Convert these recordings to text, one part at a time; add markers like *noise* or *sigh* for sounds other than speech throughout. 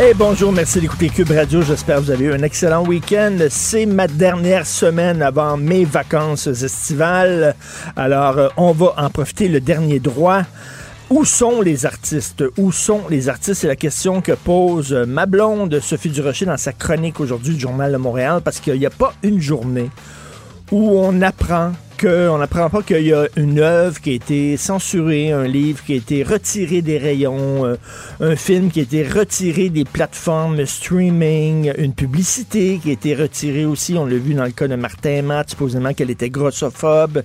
Hey, bonjour, merci d'écouter Cube Radio. J'espère que vous avez eu un excellent week-end. C'est ma dernière semaine avant mes vacances estivales. Alors, euh, on va en profiter le dernier droit. Où sont les artistes? Où sont les artistes? C'est la question que pose ma blonde Sophie Durocher dans sa chronique aujourd'hui du Journal de Montréal parce qu'il n'y a pas une journée où on apprend qu'on n'apprend pas qu'il y a une œuvre qui a été censurée, un livre qui a été retiré des rayons, euh, un film qui a été retiré des plateformes streaming, une publicité qui a été retirée aussi. On l'a vu dans le cas de Martin Matt, supposément qu'elle était grossophobe.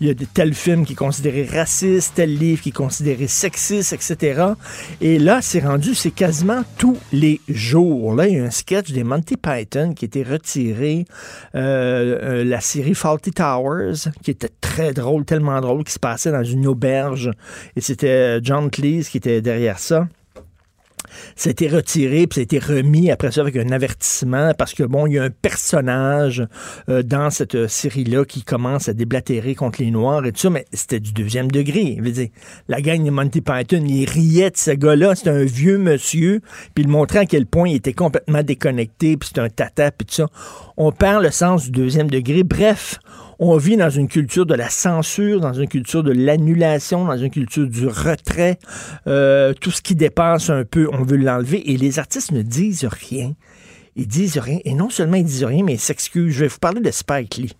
Il y a de tels films qui est considéré raciste, tel livre qui est considéré sexiste, etc. Et là, c'est rendu, c'est quasiment tous les jours. Là, il y a un sketch des Monty Python qui a été retiré, euh, euh, la série Faulty Towers qui était très drôle, tellement drôle, qui se passait dans une auberge. Et c'était John Cleese qui était derrière ça. Ça a été retiré, puis ça a été remis après ça avec un avertissement parce que, bon, il y a un personnage euh, dans cette série-là qui commence à déblatérer contre les Noirs et tout ça, mais c'était du deuxième degré. La gang de Monty Python, il riait de ce gars-là, c'était un vieux monsieur, puis il montrait à quel point il était complètement déconnecté, puis c'était un tata, puis tout ça. On perd le sens du deuxième degré. Bref, on vit dans une culture de la censure, dans une culture de l'annulation, dans une culture du retrait. Euh, tout ce qui dépasse un peu, on veut l'enlever. Et les artistes ne disent rien. Ils disent rien. Et non seulement ils disent rien, mais ils s'excusent. Je vais vous parler de Spike Lee.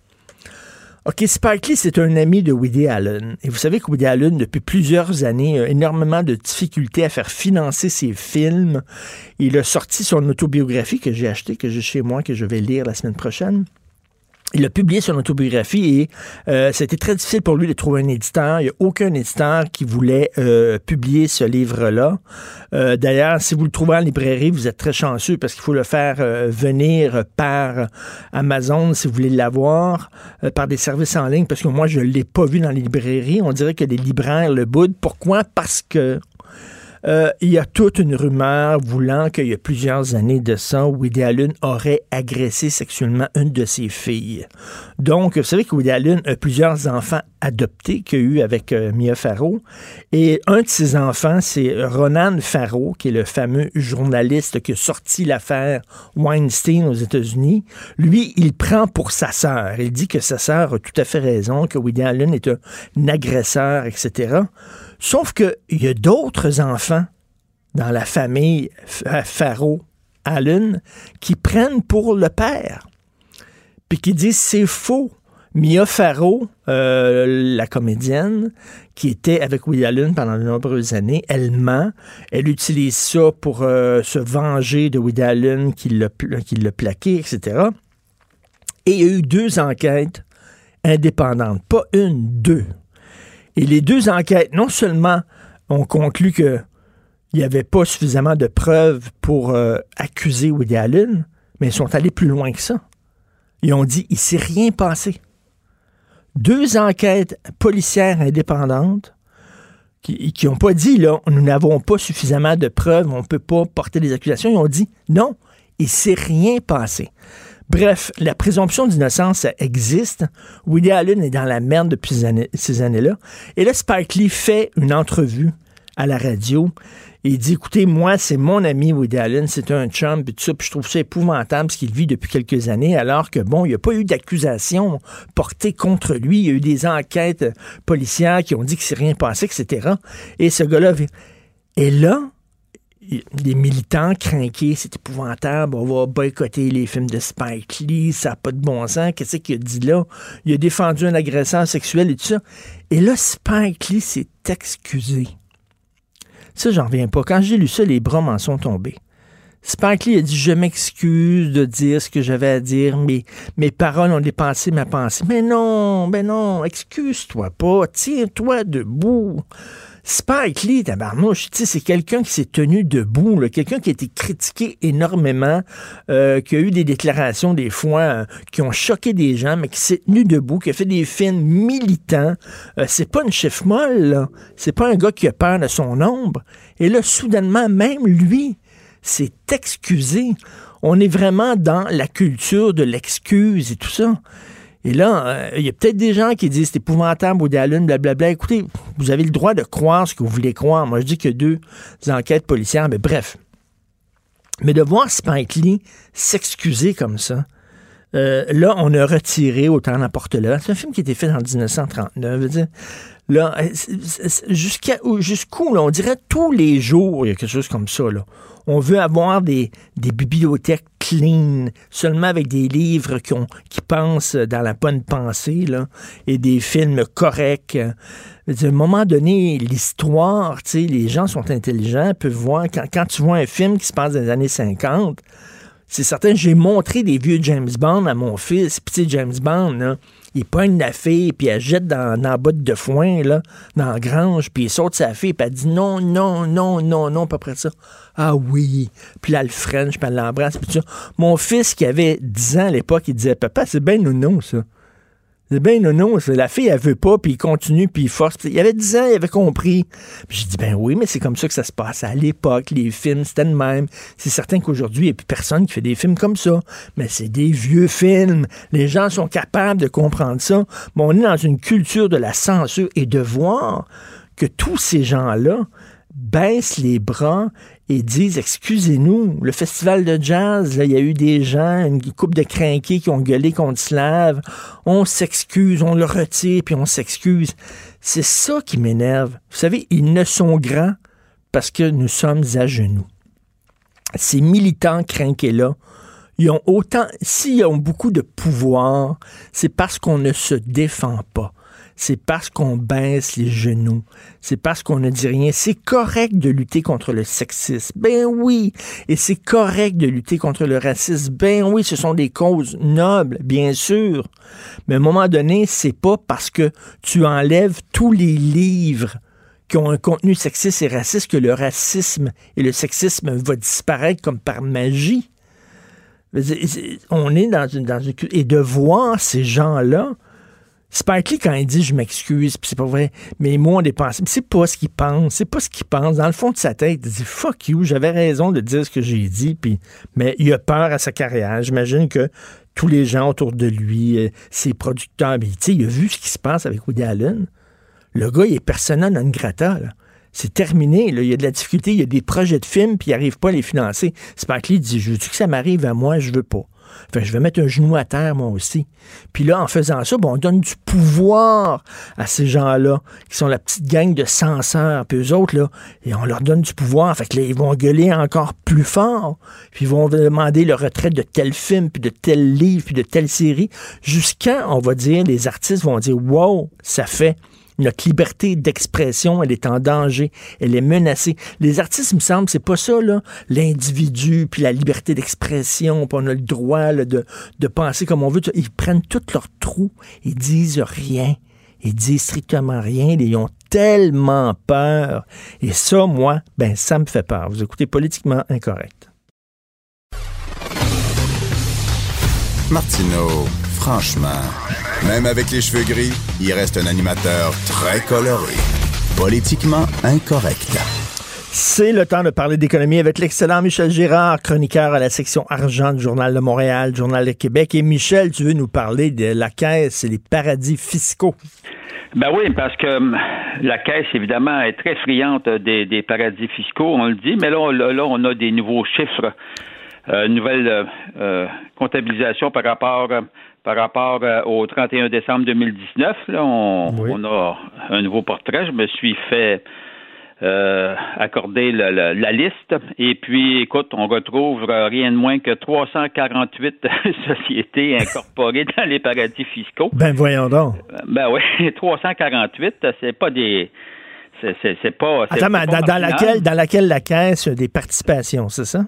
OK, Spike Lee, c'est un ami de Woody Allen. Et vous savez que Woody Allen, depuis plusieurs années, a énormément de difficultés à faire financer ses films. Il a sorti son autobiographie que j'ai acheté, que j'ai chez moi, que je vais lire la semaine prochaine. Il a publié son autobiographie et euh, c'était très difficile pour lui de trouver un éditeur. Il n'y a aucun éditeur qui voulait euh, publier ce livre-là. Euh, D'ailleurs, si vous le trouvez en librairie, vous êtes très chanceux parce qu'il faut le faire euh, venir par Amazon si vous voulez l'avoir, euh, par des services en ligne, parce que moi, je ne l'ai pas vu dans les librairies. On dirait que les libraires le boudent. Pourquoi? Parce que euh, il y a toute une rumeur voulant qu'il y a plusieurs années de ça, Woody Allen aurait agressé sexuellement une de ses filles. Donc, vous savez que Woody a plusieurs enfants adoptés qu'il a eu avec euh, Mia Farrow. Et un de ses enfants, c'est Ronan Farrow, qui est le fameux journaliste qui a sorti l'affaire Weinstein aux États-Unis. Lui, il prend pour sa sœur. Il dit que sa sœur a tout à fait raison, que Woody Allen est un, agresseur, etc. Sauf qu'il y a d'autres enfants dans la famille Faro Allen qui prennent pour le père. Puis qui disent c'est faux. Mia Farrow, euh, la comédienne, qui était avec Woody Allen pendant de nombreuses années, elle ment. Elle utilise ça pour euh, se venger de Woody Allen qui l'a plaqué, etc. Et il y a eu deux enquêtes indépendantes. Pas une, deux. Et les deux enquêtes, non seulement ont conclu que il n'y avait pas suffisamment de preuves pour euh, accuser Woody Allen, mais ils sont allés plus loin que ça. Ils ont dit il s'est rien passé. Deux enquêtes policières indépendantes qui n'ont pas dit là, nous n'avons pas suffisamment de preuves, on ne peut pas porter des accusations. Ils ont dit non, il s'est rien passé. Bref, la présomption d'innocence existe. Woody Allen est dans la merde depuis ces années-là. Et là, Spike Lee fait une entrevue à la radio. Il dit, écoutez, moi, c'est mon ami Woody Allen, c'est un chum, puis tout ça, puis je trouve ça épouvantable ce qu'il vit depuis quelques années, alors que, bon, il n'y a pas eu d'accusation portée contre lui. Il y a eu des enquêtes policières qui ont dit qu'il s'est rien passé, etc. Et ce gars-là... Et là, les militants craqués, c'est épouvantable, on va boycotter les films de Spike Lee, ça n'a pas de bon sens. Qu'est-ce qu'il a dit là? Il a défendu un agresseur sexuel et tout ça. Et là, Spike Lee s'est excusé. Ça, j'en reviens pas. Quand j'ai lu ça, les bras m'en sont tombés. Spike Lee a dit Je m'excuse de dire ce que j'avais à dire, mais mes paroles ont dépassé ma pensée. Mais non, mais non, excuse-toi pas, tiens-toi debout. Spike Lee, tabarnouche, c'est quelqu'un qui s'est tenu debout, quelqu'un qui a été critiqué énormément, euh, qui a eu des déclarations des fois euh, qui ont choqué des gens, mais qui s'est tenu debout, qui a fait des films militants. Euh, c'est pas une chef molle, c'est pas un gars qui a peur de son ombre. Et là, soudainement, même lui s'est excusé. On est vraiment dans la culture de l'excuse et tout ça. Et là, euh, il y a peut-être des gens qui disent c'est épouvantable, Woody Allen, blablabla. Écoutez, vous avez le droit de croire ce que vous voulez croire. Moi, je dis a deux enquêtes policières, mais bref. Mais de voir Spike Lee s'excuser comme ça, euh, là, on a retiré Autant n'importe là. C'est un film qui a été fait en 1939. Veux dire, là, euh, jusqu'à jusqu'où, on dirait tous les jours, il y a quelque chose comme ça. Là. On veut avoir des, des bibliothèques clean, seulement avec des livres qui, ont, qui pensent dans la bonne pensée, là, et des films corrects. À un moment donné, l'histoire, les gens sont intelligents, peuvent voir, quand, quand tu vois un film qui se passe dans les années 50, c'est certain, j'ai montré des vieux James Bond à mon fils, puis James Bond, là, il pogne la fille, puis elle jette dans, dans la botte de foin, là, dans la grange, puis il saute sa fille, puis elle dit non, non, non, non, non, pas près ça. Ah oui. Puis là, le French, puis elle l'embrasse, puis tout ça. Mon fils, qui avait 10 ans à l'époque, il disait, papa, c'est bien non, ça. C'est bien non, non, la fille, elle veut pas, puis il continue, puis il force. il avait 10 ans, il avait compris. Puis j'ai dit, ben oui, mais c'est comme ça que ça se passe à l'époque. Les films, c'était le même. C'est certain qu'aujourd'hui, il n'y a plus personne qui fait des films comme ça. Mais c'est des vieux films. Les gens sont capables de comprendre ça. Mais on est dans une culture de la censure et de voir que tous ces gens-là baissent les bras et disent excusez-nous, le festival de jazz, il y a eu des gens, une couple de crinqués qui ont gueulé contre Slave, on s'excuse, on le retire, puis on s'excuse. C'est ça qui m'énerve. Vous savez, ils ne sont grands parce que nous sommes à genoux. Ces militants crinqués-là, ils ont autant, s'ils ont beaucoup de pouvoir, c'est parce qu'on ne se défend pas c'est parce qu'on baisse les genoux, c'est parce qu'on ne dit rien. C'est correct de lutter contre le sexisme, ben oui, et c'est correct de lutter contre le racisme, ben oui, ce sont des causes nobles, bien sûr. Mais à un moment donné, c'est pas parce que tu enlèves tous les livres qui ont un contenu sexiste et raciste que le racisme et le sexisme va disparaître comme par magie. On est dans une, dans une... Et de voir ces gens-là Spike Lee, quand il dit je m'excuse, puis c'est pas vrai, mais moi, on dépense. C'est pas ce qu'il pense. C'est pas ce qu'il pense. Dans le fond de sa tête, il dit fuck you, j'avais raison de dire ce que j'ai dit, puis. Mais il a peur à sa carrière. J'imagine que tous les gens autour de lui, euh, ses producteurs, mais, il a vu ce qui se passe avec Woody Allen. Le gars, il est personnel non grata, C'est terminé. Là. Il y a de la difficulté. Il y a des projets de films, puis il n'arrive pas à les financer. Spike Lee dit Je veux que ça m'arrive à moi? Je veux pas je vais mettre un genou à terre, moi aussi. Puis là, en faisant ça, on donne du pouvoir à ces gens-là, qui sont la petite gang de censeurs. Puis eux autres, là, et on leur donne du pouvoir. Fait ils vont gueuler encore plus fort. Puis ils vont demander le retrait de tel film, puis de tel livre, puis de telle série. Jusqu'à, on va dire, les artistes vont dire, wow, ça fait notre liberté d'expression, elle est en danger, elle est menacée. Les artistes, il me semble, c'est pas ça, là, l'individu, puis la liberté d'expression, puis on a le droit de, penser comme on veut. Ils prennent tout leur trou, ils disent rien. Ils disent strictement rien. Ils ont tellement peur. Et ça, moi, ben, ça me fait peur. Vous écoutez politiquement incorrect. Martineau, franchement. Même avec les cheveux gris, il reste un animateur très coloré. Politiquement incorrect. C'est le temps de parler d'économie avec l'excellent Michel Girard, chroniqueur à la section argent du Journal de Montréal, Journal de Québec. Et Michel, tu veux nous parler de la caisse et les paradis fiscaux? Ben oui, parce que hum, la caisse, évidemment, est très friande des, paradis fiscaux, on le dit, mais là, là, on a des nouveaux chiffres, euh, nouvelle euh, euh, comptabilisation par rapport par rapport euh, au 31 décembre 2019. Là, on, a un nouveau portrait. Je me suis fait euh, accorder la, liste. Et puis, écoute, on retrouve rien de moins que 348 *laughs* sociétés incorporées dans les paradis fiscaux. Ben voyons donc. Euh, ben oui, *laughs* 348, c'est pas des. C'est pas. Attends, mais dans, laquelle, dans laquelle la caisse des participations, c'est ça?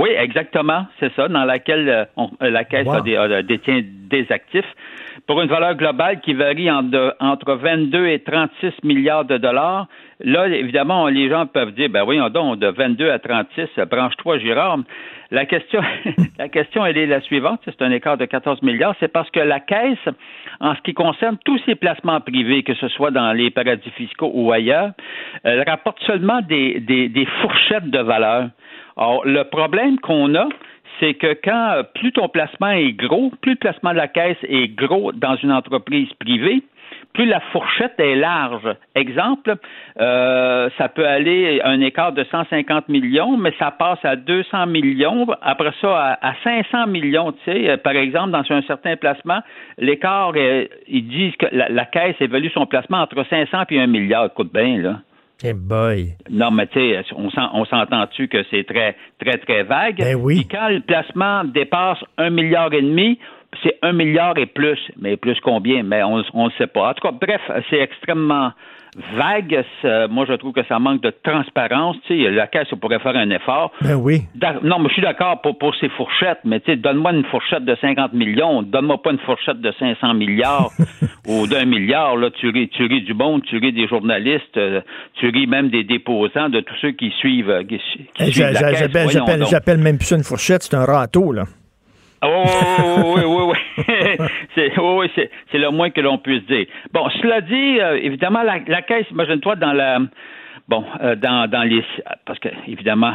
Oui, exactement, c'est ça, dans laquelle euh, euh, la Caisse détient des actifs. pour une valeur globale qui varie entre 22 et 36 milliards de dollars. Là, évidemment, les gens peuvent dire, ben voyons donc, de 22 à 36, branche-toi, Girard. La question, *laughs* la question, elle est la suivante. C'est un écart de 14 milliards. C'est parce que la Caisse, en ce qui concerne tous ses placements privés, que ce soit dans les paradis fiscaux ou ailleurs, elle rapporte seulement des, des, des fourchettes de valeur. Alors, le problème qu'on a, c'est que quand plus ton placement est gros, plus le placement de la caisse est gros dans une entreprise privée, plus la fourchette est large. Exemple, euh, ça peut aller un écart de 150 millions, mais ça passe à 200 millions, après ça à, 500 millions. Tu sais, par exemple, dans un certain placement, l'écart, ils disent que la, caisse évalue son placement entre 500 et 1 milliard. Écoute bien, là. Hey boy. Non, mais tu sais, on s'entend-tu que c'est très, très, très vague? Ben oui. quand le placement dépasse un milliard et demi, c'est un milliard et plus. Mais plus combien? Mais on ne sait pas. En tout cas, bref, c'est extrêmement vague. Moi, je trouve que ça manque de transparence. Tu sais, la caisse pourrait faire un effort. Ben oui. Non, mais je suis d'accord pour, pour ces fourchettes, mais tu sais, donne-moi une fourchette de 50 millions, donne-moi pas une fourchette de 500 milliards *laughs* ou d'un milliard. Là, tu ris, tu ris du monde, tu ris des journalistes, euh, tu ris même des déposants, de tous ceux qui suivent, qui, J'appelle même plus ça une fourchette, c'est un râteau, là. Oui, oui, oui. c'est, oui, c'est, c'est le moins que l'on puisse dire. Bon, cela dit, euh, évidemment, la, la caisse, imagine-toi, dans la. Bon, euh, dans, dans les. Parce que, évidemment,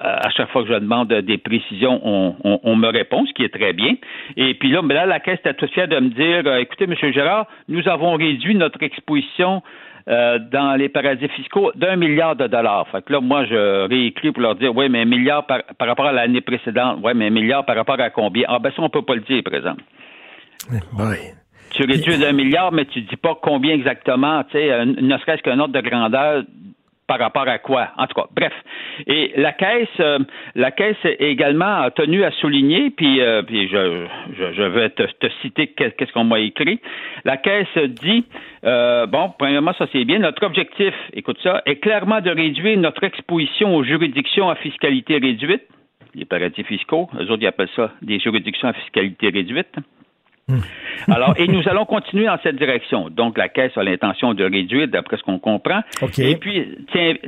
euh, à chaque fois que je demande des précisions, on, on, me répond, ce qui est très bien. Et puis là, mais là la Caisse était tout fière de me dire, écoutez, M. Gérard, nous avons réduit notre exposition euh, dans les paradis fiscaux d'un milliard de dollars. Fait que là, moi, je réécris pour leur dire, oui, mais un milliard par, rapport à l'année précédente. Oui, mais un milliard par rapport à combien? Ah, ben ça, on peut pas le dire, par exemple. Tu réduis d'un milliard, mais tu dis pas combien exactement, tu sais, ne serait-ce qu'un ordre de grandeur par rapport à quoi? En tout cas, bref. Et la caisse, euh, la caisse est également tenue à souligner, puis, euh, puis je, je, vais te, citer qu'est-ce qu'on m'a écrit. La caisse dit, euh, bon, premièrement, ça c'est bien. Notre objectif, écoute ça, est clairement de réduire notre exposition aux juridictions à fiscalité réduite, les paradis fiscaux. Eux autres, ils appellent ça des juridictions à fiscalité réduite. *laughs* Alors, et nous allons continuer dans cette direction. Donc, la Caisse a l'intention de réduire, d'après ce qu'on comprend. Et puis,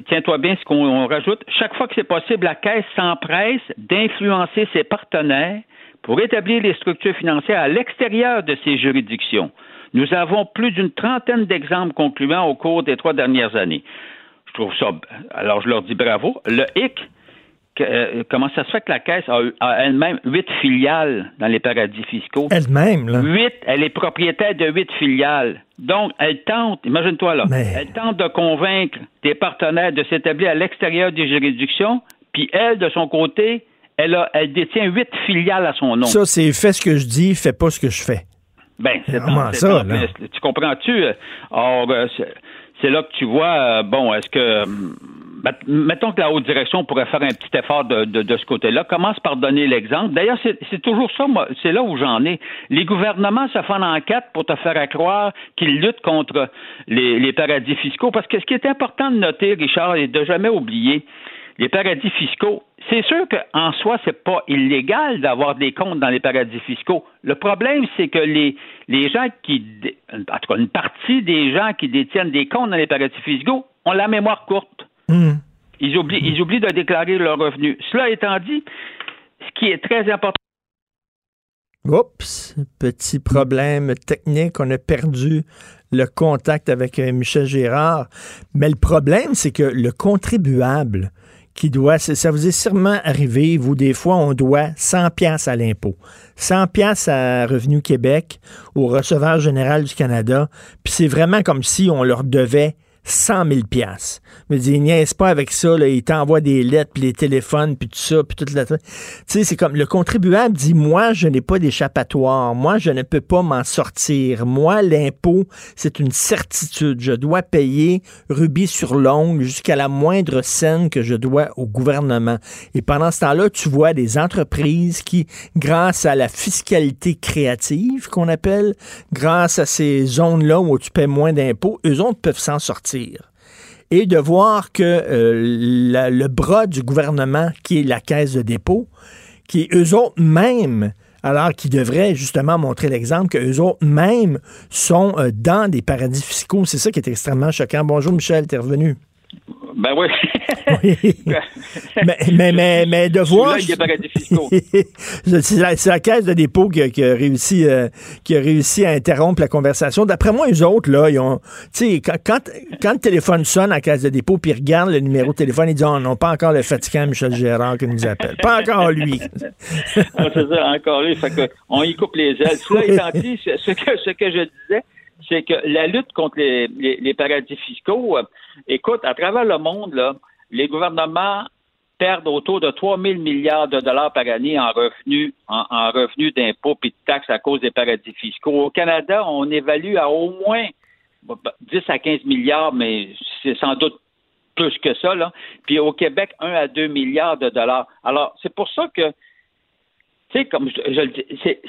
tiens-toi bien ce qu'on rajoute. Chaque fois que c'est possible, la Caisse s'empresse d'influencer ses partenaires pour établir les structures financières à l'extérieur de ces juridictions. Nous avons plus d'une trentaine d'exemples concluants au cours des trois dernières années. Je trouve ça. Alors, je leur dis bravo. Le HIC, euh, comment ça se fait que la Caisse a, elle-même huit filiales dans les paradis fiscaux? Elle-même, là? Huit, elle est propriétaire de huit filiales. Donc, elle tente, imagine-toi là, elle tente de convaincre des partenaires de s'établir à l'extérieur des juridictions, puis elle, de son côté, elle, a, elle détient huit filiales à son nom. Ça, c'est fais ce que je dis, fais pas ce que je fais. Ben, c'est ça, Tu comprends-tu? Or, euh, c'est là que tu vois, euh, bon, est-ce que mettons que la haute direction pourrait faire un petit effort de, de, ce côté-là. Commence par donner l'exemple. D'ailleurs, c'est toujours ça, c'est là où j'en ai. Les gouvernements se font enquête pour te faire croire qu'ils luttent contre les, les paradis fiscaux. Parce que ce qui est important de noter, Richard, et de jamais oublier, les paradis fiscaux, c'est sûr qu'en soi, c'est pas illégal d'avoir des comptes dans les paradis fiscaux. Le problème, c'est que les, les gens qui, en tout cas, une partie des gens qui détiennent des comptes dans les paradis fiscaux ont la mémoire courte. Hmm. Ils, oublient, ils oublient de déclarer leurs revenus. Cela étant dit, ce qui est très important. Oups, petit problème technique, on a perdu le contact avec euh, Michel Gérard. Mais le problème, c'est que le contribuable qui doit, ça vous est sûrement arrivé, vous, des fois, on doit 100 pièces à l'impôt, 100 pièces à Revenu Québec, au receveur général du Canada, puis c'est vraiment comme si on leur devait 100 000 piastres. Me dit, niaise pas avec ça, il t'envoie des lettres, puis les téléphones, puis tout ça, puis toute la... Tu sais, c'est comme le contribuable dit, moi, je n'ai pas d'échappatoire, moi, je ne peux pas m'en sortir. Moi, l'impôt, c'est une certitude. Je dois payer rubis sur l'ongle jusqu'à la moindre scène que je dois au gouvernement. Et pendant ce temps-là, tu vois des entreprises qui, grâce à la fiscalité créative qu'on appelle, grâce à ces zones-là où tu paies moins d'impôts, eux autres peuvent s'en sortir et de voir que euh, le bras du gouvernement, qui est la caisse de dépôt, qui eux autres même alors qu'ils devraient justement montrer l'exemple qu'eux autres même sont euh, dans des paradis fiscaux. C'est ça qui est extrêmement choquant. Bonjour Michel, t'es revenu. Ben oui. *laughs* mais, mais, mais, mais, de voir. *laughs* c'est, la, caisse de dépôt qui, qui a réussi, euh, qui a réussi à interrompre la conversation. D'après moi, les autres, là, ils ont. Tu sais, quand, quand, le téléphone sonne à la caisse de dépôt, puis ils regardent le numéro de téléphone, ils disent Oh non, pas encore le fatigant Michel Gérard qui nous appelle. Pas encore lui. *laughs* ah, c'est ça, encore lui. Fait que on y coupe les ailes. Cela étant dit, ce que, ce que je disais, c'est que la lutte contre les, paradis fiscaux, euh, écoute, à travers le monde, les gouvernements perdent autour de 3 000 milliards de dollars par année en revenus, en, revenus d'impôts et de taxes à cause des paradis fiscaux. Au Canada, on évalue à au moins 10 à 15 milliards, mais c'est sans doute plus que ça. Puis au Québec, 1 à 2 milliards de dollars. Alors, c'est pour ça que tu sais, comme je, le dis,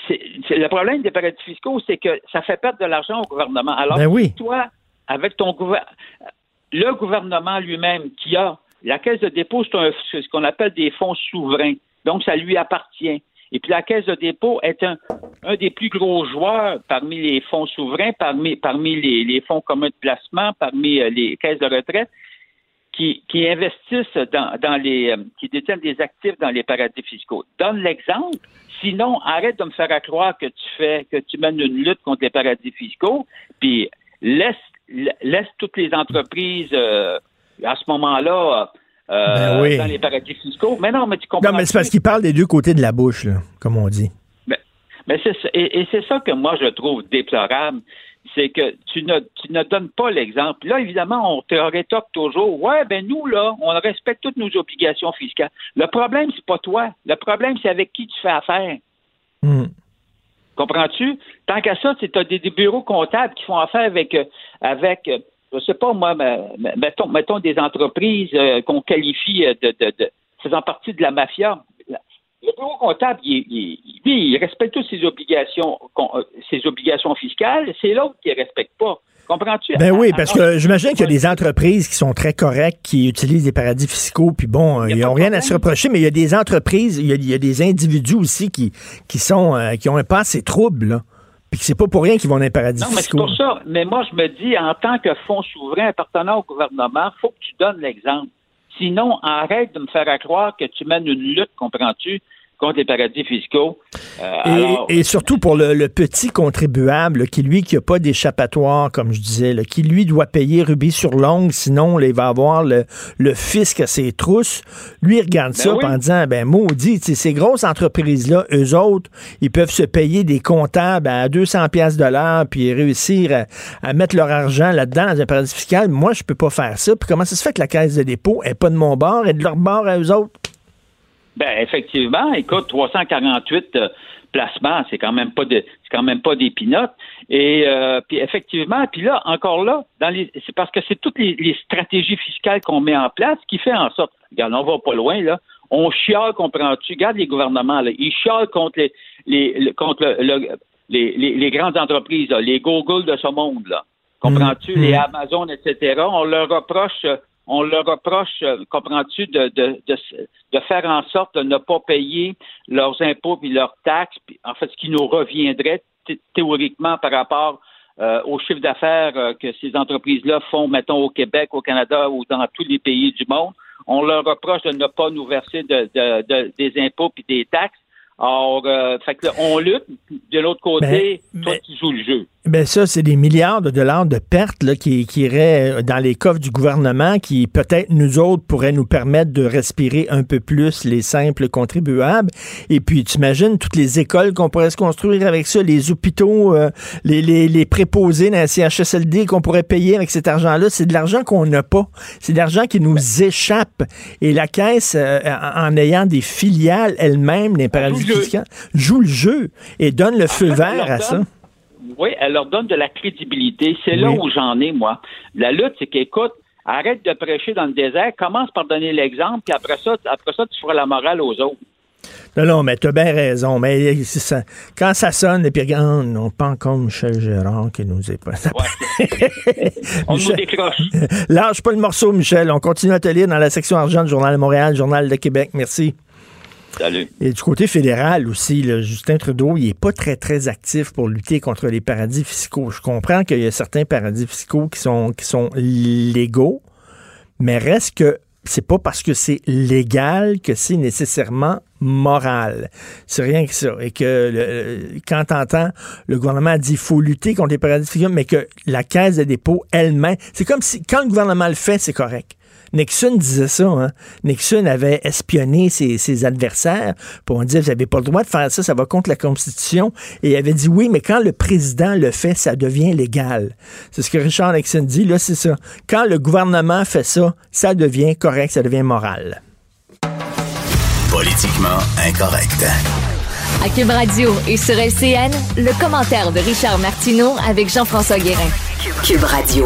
c'est, le problème des paradis fiscaux, c'est que ça fait perdre de l'argent au gouvernement. Alors, ben oui. toi, avec ton gouvernement, le gouvernement lui-même qui a la caisse de dépôt, c'est, ce qu'on appelle des fonds souverains. Donc, ça lui appartient. Et puis la caisse de dépôt est un, un des plus gros joueurs parmi les fonds souverains, parmi, parmi les, les fonds communs de placement, parmi euh, les caisses de retraite qui, qui investissent dans, dans les, euh, qui détiennent des actifs dans les paradis fiscaux. Donne l'exemple. Sinon, arrête de me faire croire que tu fais, que tu mènes une lutte contre les paradis fiscaux, puis laisse, laisse toutes les entreprises euh, à ce moment-là euh, ben dans les paradis fiscaux. Mais non, mais tu comprends. Non, mais c'est parce qu'ils parlent des deux côtés de la bouche, là, comme on dit. Mais, c'est et, et c'est ça que moi je trouve déplorable c'est que tu ne, tu ne donnes pas l'exemple. Là, évidemment, on te rétorque toujours, ouais, ben nous, là, on respecte toutes nos obligations fiscales. Le problème, c'est pas toi. Le problème, c'est avec qui tu fais affaire. Hmm. Comprends-tu? Tant qu'à ça, tu as des, bureaux comptables qui font affaire avec, euh, avec euh, je sais pas moi, mettons, mettons des entreprises euh, qu'on qualifie de, de, de, faisant partie de la mafia. Le bureau comptable, il, il, respecte toutes ses obligations, euh, ses obligations fiscales. C'est l'autre qui ne respecte pas. Comprends-tu? Ben oui, parce que j'imagine qu'il y a des entreprises qui sont très correctes, qui utilisent des paradis fiscaux, puis bon, ils n'ont rien à se reprocher, mais il y a des entreprises, il y a, des individus aussi qui, qui sont euh, qui ont un pas assez trouble, là. Puis que c'est pas pour rien qu'ils vont dans les paradis fiscaux. Non, mais c'est pour ça. Mais moi, je me dis, en tant que fonds souverain appartenant au gouvernement, faut que tu donnes l'exemple. Sinon, arrête de me faire croire que tu mènes une lutte, comprends-tu, contre les paradis fiscaux. Euh, et, surtout pour le, petit contribuable qui, lui, qui n'a pas d'échappatoire, comme je disais, qui, lui, doit payer rubis sur l'ongle, sinon, il va avoir le, fisc à ses trousses. Lui, il regarde ben ça en disant, ben maudit, ces grosses entreprises-là, eux autres, ils peuvent se payer des comptables à 200 pièces de l'heure, puis réussir à, mettre leur argent là-dedans dans un paradis fiscal. Moi, je peux pas faire ça. Puis comment ça se fait que la caisse de dépôt est pas de mon bord, et de leur bord à eux autres? Ben effectivement, écoute, 348 euh, placements, c'est quand même pas de, c'est quand même pas des pinottes. Et euh, puis effectivement, puis là encore là, dans les, c'est parce que c'est toutes les, stratégies fiscales qu'on met en place qui fait en sorte. Regarde, on va pas loin là. On chiale, comprends-tu? Regarde les gouvernements là, ils chialent contre les, les contre le, les, les, grandes entreprises, les Google de ce monde là. Comprends-tu? Mmh. Les mmh. Amazon, etc. On leur reproche on leur reproche, euh, comprends-tu, de, de, de, faire en sorte de ne pas payer leurs impôts et leurs taxes, en fait, ce qui nous reviendrait théoriquement par rapport euh, au chiffre d'affaires euh, que ces entreprises-là font, mettons, au Québec, au Canada ou dans tous les pays du monde. On leur reproche de ne pas nous verser de, des impôts et des taxes. Or, fait que on lutte. De l'autre côté, ben, toi, tu joues le jeu. Ben ça, c'est des milliards de dollars de pertes là, qui, qui iraient dans les coffres du gouvernement qui, peut-être, nous autres, pourraient nous permettre de respirer un peu plus les simples contribuables. Et puis, tu imagines toutes les écoles qu'on pourrait se construire avec ça, les hôpitaux, euh, les, les, les, préposés dans la CHSLD qu'on pourrait payer avec cet argent-là. C'est de l'argent qu'on n'a pas. C'est de l'argent qui nous échappe. Et la Caisse, euh, en ayant des filiales elle-même, les paradis fiscaux, joue le jeu et donne le feu vert à ça oui, elle leur donne de la crédibilité. C'est là où j'en ai, moi. La lutte, c'est qu'écoute, arrête de prêcher dans le désert, commence par donner l'exemple, puis après ça, après ça, tu feras la morale aux autres. Non, non, mais t'as bien raison. Mais ça, quand ça sonne, et puis regarde, non, pas encore Michel Gérard qui nous est pas. *laughs* On nous décroche. Lâche pas le morceau, Michel. On continue à te lire dans la section argent du Journal de Montréal, Journal de Québec. Merci. Et du côté fédéral aussi, Justin Trudeau, il n'est pas très, très actif pour lutter contre les paradis fiscaux. Je comprends qu'il y a certains paradis fiscaux qui sont, qui sont légaux, mais reste que c'est pas parce que c'est légal que c'est nécessairement moral. C'est rien que ça. Et que le, quand t'entends le gouvernement dit qu'il faut lutter contre les paradis fiscaux, mais que la caisse de dépôt elle-même, c'est comme si quand le gouvernement le fait, c'est correct. Nixon disait ça. Hein? Nixon avait espionné ses, ses adversaires pour dire vous n'avez pas le droit de faire ça, ça va contre la Constitution. Et il avait dit oui, mais quand le président le fait, ça devient légal. C'est ce que Richard Nixon dit. Là, c'est ça. Quand le gouvernement fait ça, ça devient correct, ça devient moral. Politiquement incorrect. À Cube Radio et sur LCN, le commentaire de Richard Martineau avec Jean-François Guérin. Cube Radio.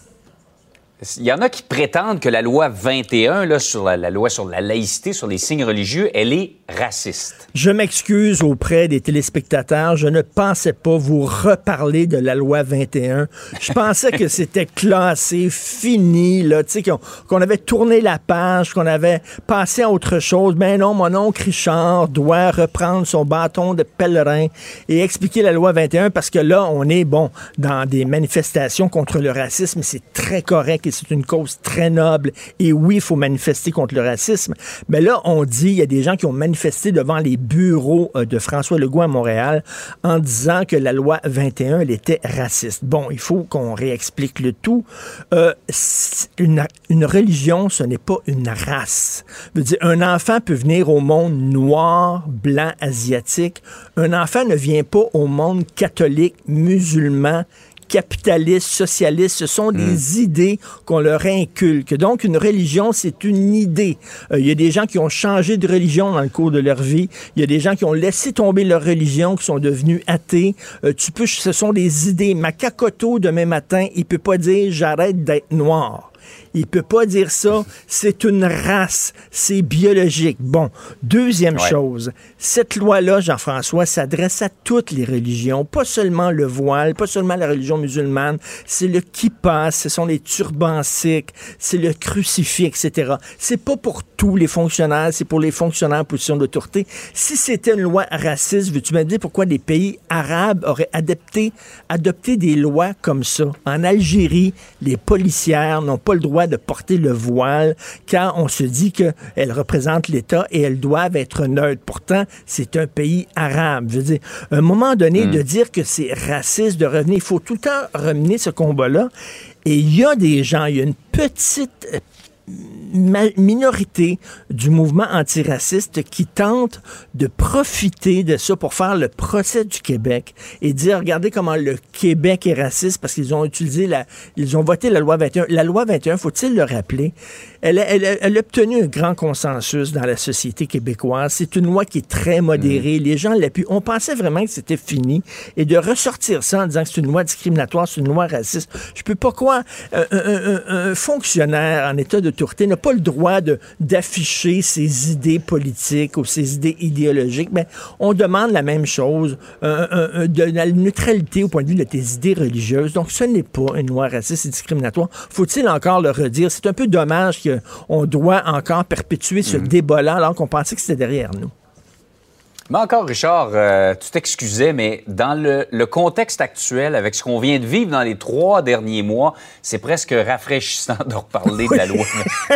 Il y en a qui prétendent que la loi 21, là, sur la, loi sur la laïcité, sur les signes religieux, elle est raciste. Je m'excuse auprès des téléspectateurs. Je ne pensais pas vous reparler de la loi 21. Je pensais que c'était classé, fini, là, tu sais, qu'on avait tourné la page, qu'on avait passé à autre chose. Mais non, mon oncle Richard doit reprendre son bâton de pèlerin et expliquer la loi 21 parce que là, on est, bon, dans des manifestations contre le racisme. C'est très correct c'est une cause très noble. Et oui, il faut manifester contre le racisme. Mais là, on dit, il y a des gens qui ont manifesté devant les bureaux euh, de François Legault à Montréal en disant que la loi 21, elle était raciste. Bon, il faut qu'on réexplique le tout. Euh, une, religion, ce n'est pas une race. Un enfant peut venir au monde noir, blanc, asiatique. Un enfant ne vient pas au monde catholique, musulman, capitaliste, socialiste, ce sont des mm. idées qu'on leur inculque. Donc, une religion, c'est une idée. Euh, il y a des gens qui ont changé de religion dans le cours de leur vie. Il y a des gens qui ont laissé tomber leur religion, qui sont devenus athées. Euh, tu peux, ce sont des idées. Makakoto, demain matin, il peut pas dire j'arrête d'être noir. Il peut pas dire ça. C'est une race. C'est biologique. Bon. Deuxième ouais. chose. Cette loi-là, Jean-François, s'adresse à toutes les religions, pas seulement le voile, pas seulement la religion musulmane. C'est le kippa, ce sont les turbans sikhs, c'est le crucifix, etc. C'est pas pour tous les fonctionnaires, c'est pour les fonctionnaires en position d'autorité. Si c'était une loi raciste, veux-tu me dire pourquoi les pays arabes auraient adopté, adopté des lois comme ça? En Algérie, les policières n'ont pas le droit de porter le voile car on se dit qu'elles représentent l'État et elles doivent être neutres. Pourtant, c'est un pays arabe. Je veux dire, à un moment donné, mm. de dire que c'est raciste, de revenir, il faut tout le temps ramener ce combat-là. Et il y a des gens, il y a une petite minorité du mouvement antiraciste qui tente de profiter de ça pour faire le procès du Québec et dire regardez comment le Québec est raciste parce qu'ils ont utilisé la ils ont voté la loi 21 la loi 21 faut-il le rappeler? Elle, elle, elle, a obtenu un grand consensus dans la société québécoise c'est une loi qui est très modérée mmh. les gens l'appuient on pensait vraiment que c'était fini et de ressortir ça en disant que c'est une loi discriminatoire c'est une loi raciste je peux pas croire un, un, un, un fonctionnaire en état d'autorité n'a pas le droit d'afficher ses idées politiques ou ses idées idéologiques, mais on demande la même chose, euh, euh, de la neutralité au point de vue de tes idées religieuses. Donc, ce n'est pas une loi raciste et discriminatoire. Faut-il encore le redire? C'est un peu dommage qu'on doit encore perpétuer ce mmh. débat-là alors qu'on pensait que c'était derrière nous. Mais encore, Richard, euh, tu t'excusais, mais dans le, le, contexte actuel, avec ce qu'on vient de vivre dans les trois derniers mois, c'est presque rafraîchissant de reparler oui. de la loi,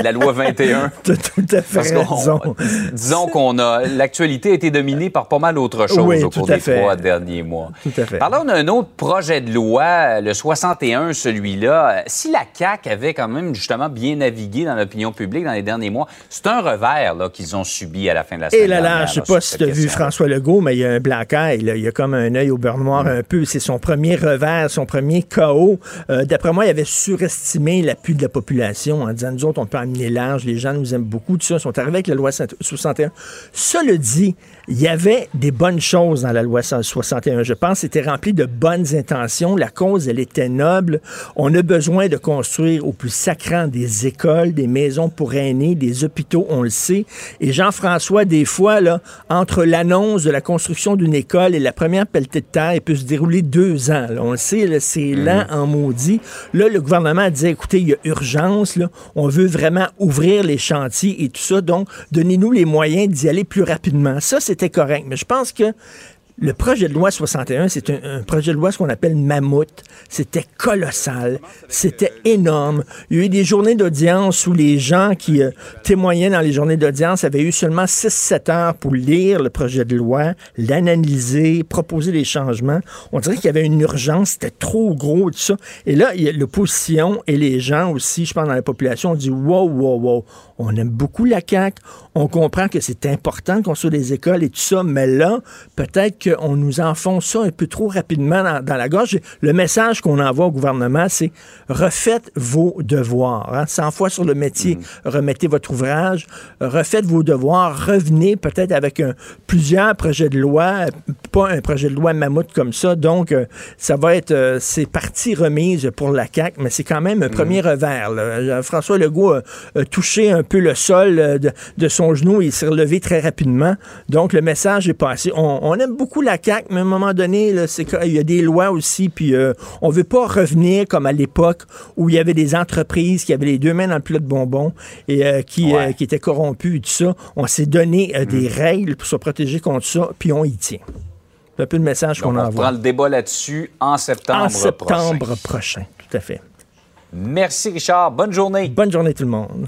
la loi 21. T'as tout à fait raison. *laughs* Disons qu'on a... L'actualité a été dominée par pas mal d'autres choses oui, au cours des fait. trois derniers mois. Tout à fait. Parlons d'un autre projet de loi, le 61, celui-là. Si la CAQ avait quand même justement bien navigué dans l'opinion publique dans les derniers mois, c'est un revers qu'ils ont subi à la fin de la semaine Et là là, je sais pas si tu as vu François Legault, mais il y a un black eye, là. il y a comme un œil au beurre noir un peu. C'est son premier revers, son premier chaos. Euh, D'après moi, il avait surestimé l'appui de la population en disant, nous autres, on peut amener large, les gens nous aiment beaucoup, tout ça. Ils sont arrivés avec la loi 61. Cela dit, il y avait des bonnes choses dans la loi 61. Je pense c'était rempli de bonnes intentions. La cause, elle était noble. On a besoin de construire au plus sacrant des écoles, des maisons pour aînés, des hôpitaux, on le sait. Et Jean-François, des fois, là, entre la l'annonce de la construction d'une école et la première pelletée de terre, peut se dérouler deux ans. On le sait, c'est mhm. lent en maudit. Là, le gouvernement disait, écoutez, il y a urgence, là. on veut vraiment ouvrir les chantiers et tout ça, donc donnez-nous les moyens d'y aller plus rapidement. Ça, c'était correct. Mais je pense que le projet de loi 61, c'est un, projet de loi ce qu'on appelle mammouth. C'était colossal, c'était énorme. Il y a eu des journées d'audience où les gens qui euh, témoignaient dans les journées d'audience avaient eu seulement 6-7 heures pour lire le projet de loi, l'analyser, proposer des changements. On dirait qu'il y avait une urgence, c'était trop gros, tout ça. Et là, l'opposition et les gens aussi, je pense, dans la population, ont dit wow, wow, wow, on aime beaucoup la CAQ, on comprend que c'est important qu'on soit des écoles et tout ça, mais là, peut-être qu'on nous enfonce ça un peu trop rapidement dans, la gorge. Le message qu'on envoie au gouvernement, c'est refaites vos devoirs. Hein. 100 fois sur le métier, mm. remettez votre ouvrage, refaites vos devoirs, revenez peut-être avec un, plusieurs projets de loi, pas un projet de loi mammouth comme ça. Donc, euh, ça va être, euh, c'est partie remise pour la CAQ, mais c'est quand même un mm. premier revers. Euh, François Legault a, touché un peu le sol de, son genou et il s'est relevé très rapidement. Donc, le message est passé. On, on aime beaucoup la CAQ, mais à un moment donné, il y a des lois aussi, puis euh, on veut pas revenir comme à l'époque où il y avait des entreprises qui avaient les deux mains dans le plat de bonbons et euh, qui, euh, qui étaient corrompues et tout ça. On s'est donné des mm. règles pour se protéger contre ça, puis on y tient. C'est un peu le message qu'on envoie. On prend le débat là-dessus en septembre En septembre prochain. tout à fait. Merci Richard. Bonne journée. Bonne journée tout le monde.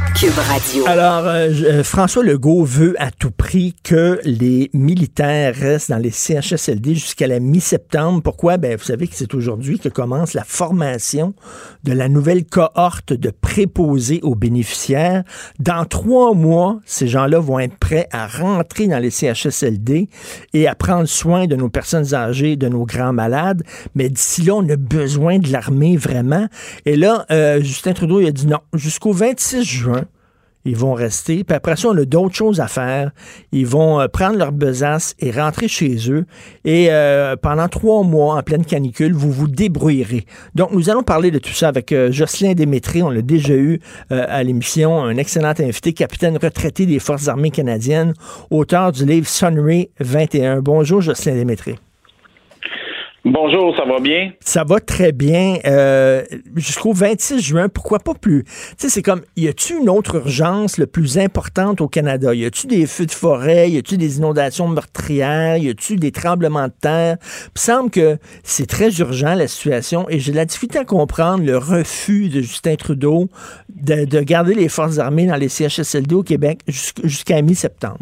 Alors, euh, euh, François Legault veut à tout prix que les militaires restent dans les CHSLD jusqu'à la mi-septembre. Pourquoi? Ben, vous savez que c'est aujourd'hui que commence la formation de la nouvelle cohorte de préposés aux bénéficiaires. Dans trois mois, ces gens-là vont être prêts à rentrer dans les CHSLD et à prendre soin de nos personnes âgées, de nos grands malades. Mais d'ici là, on a besoin de l'armée vraiment. Et là, euh, Justin Trudeau, il a dit non. Jusqu'au 26 juin, ils vont rester. Puis après ça, on a d'autres choses à faire. Ils vont euh, prendre leur besace et rentrer chez eux. Et euh, pendant trois mois, en pleine canicule, vous vous débrouillerez. Donc, nous allons parler de tout ça avec euh, Jocelyn Démétré. On l'a déjà eu à l'émission. Un excellent invité, capitaine retraité des Forces armées canadiennes, auteur du livre Sunray 21. Bonjour, Jocelyn Démétré. Bonjour, ça va bien? Ça va très bien. Euh, jusqu'au 26 juin, pourquoi pas plus? Tu sais, c'est comme, y a-tu une autre urgence le plus importante au Canada? Y a-tu des feux de forêt? Y a-tu des inondations meurtrières? Y a-tu des tremblements de terre? Il me semble que c'est très urgent, la situation, et j'ai la difficulté à comprendre le refus de Justin Trudeau de, garder les forces armées dans les CHSLD au Québec jusqu'à mi-septembre.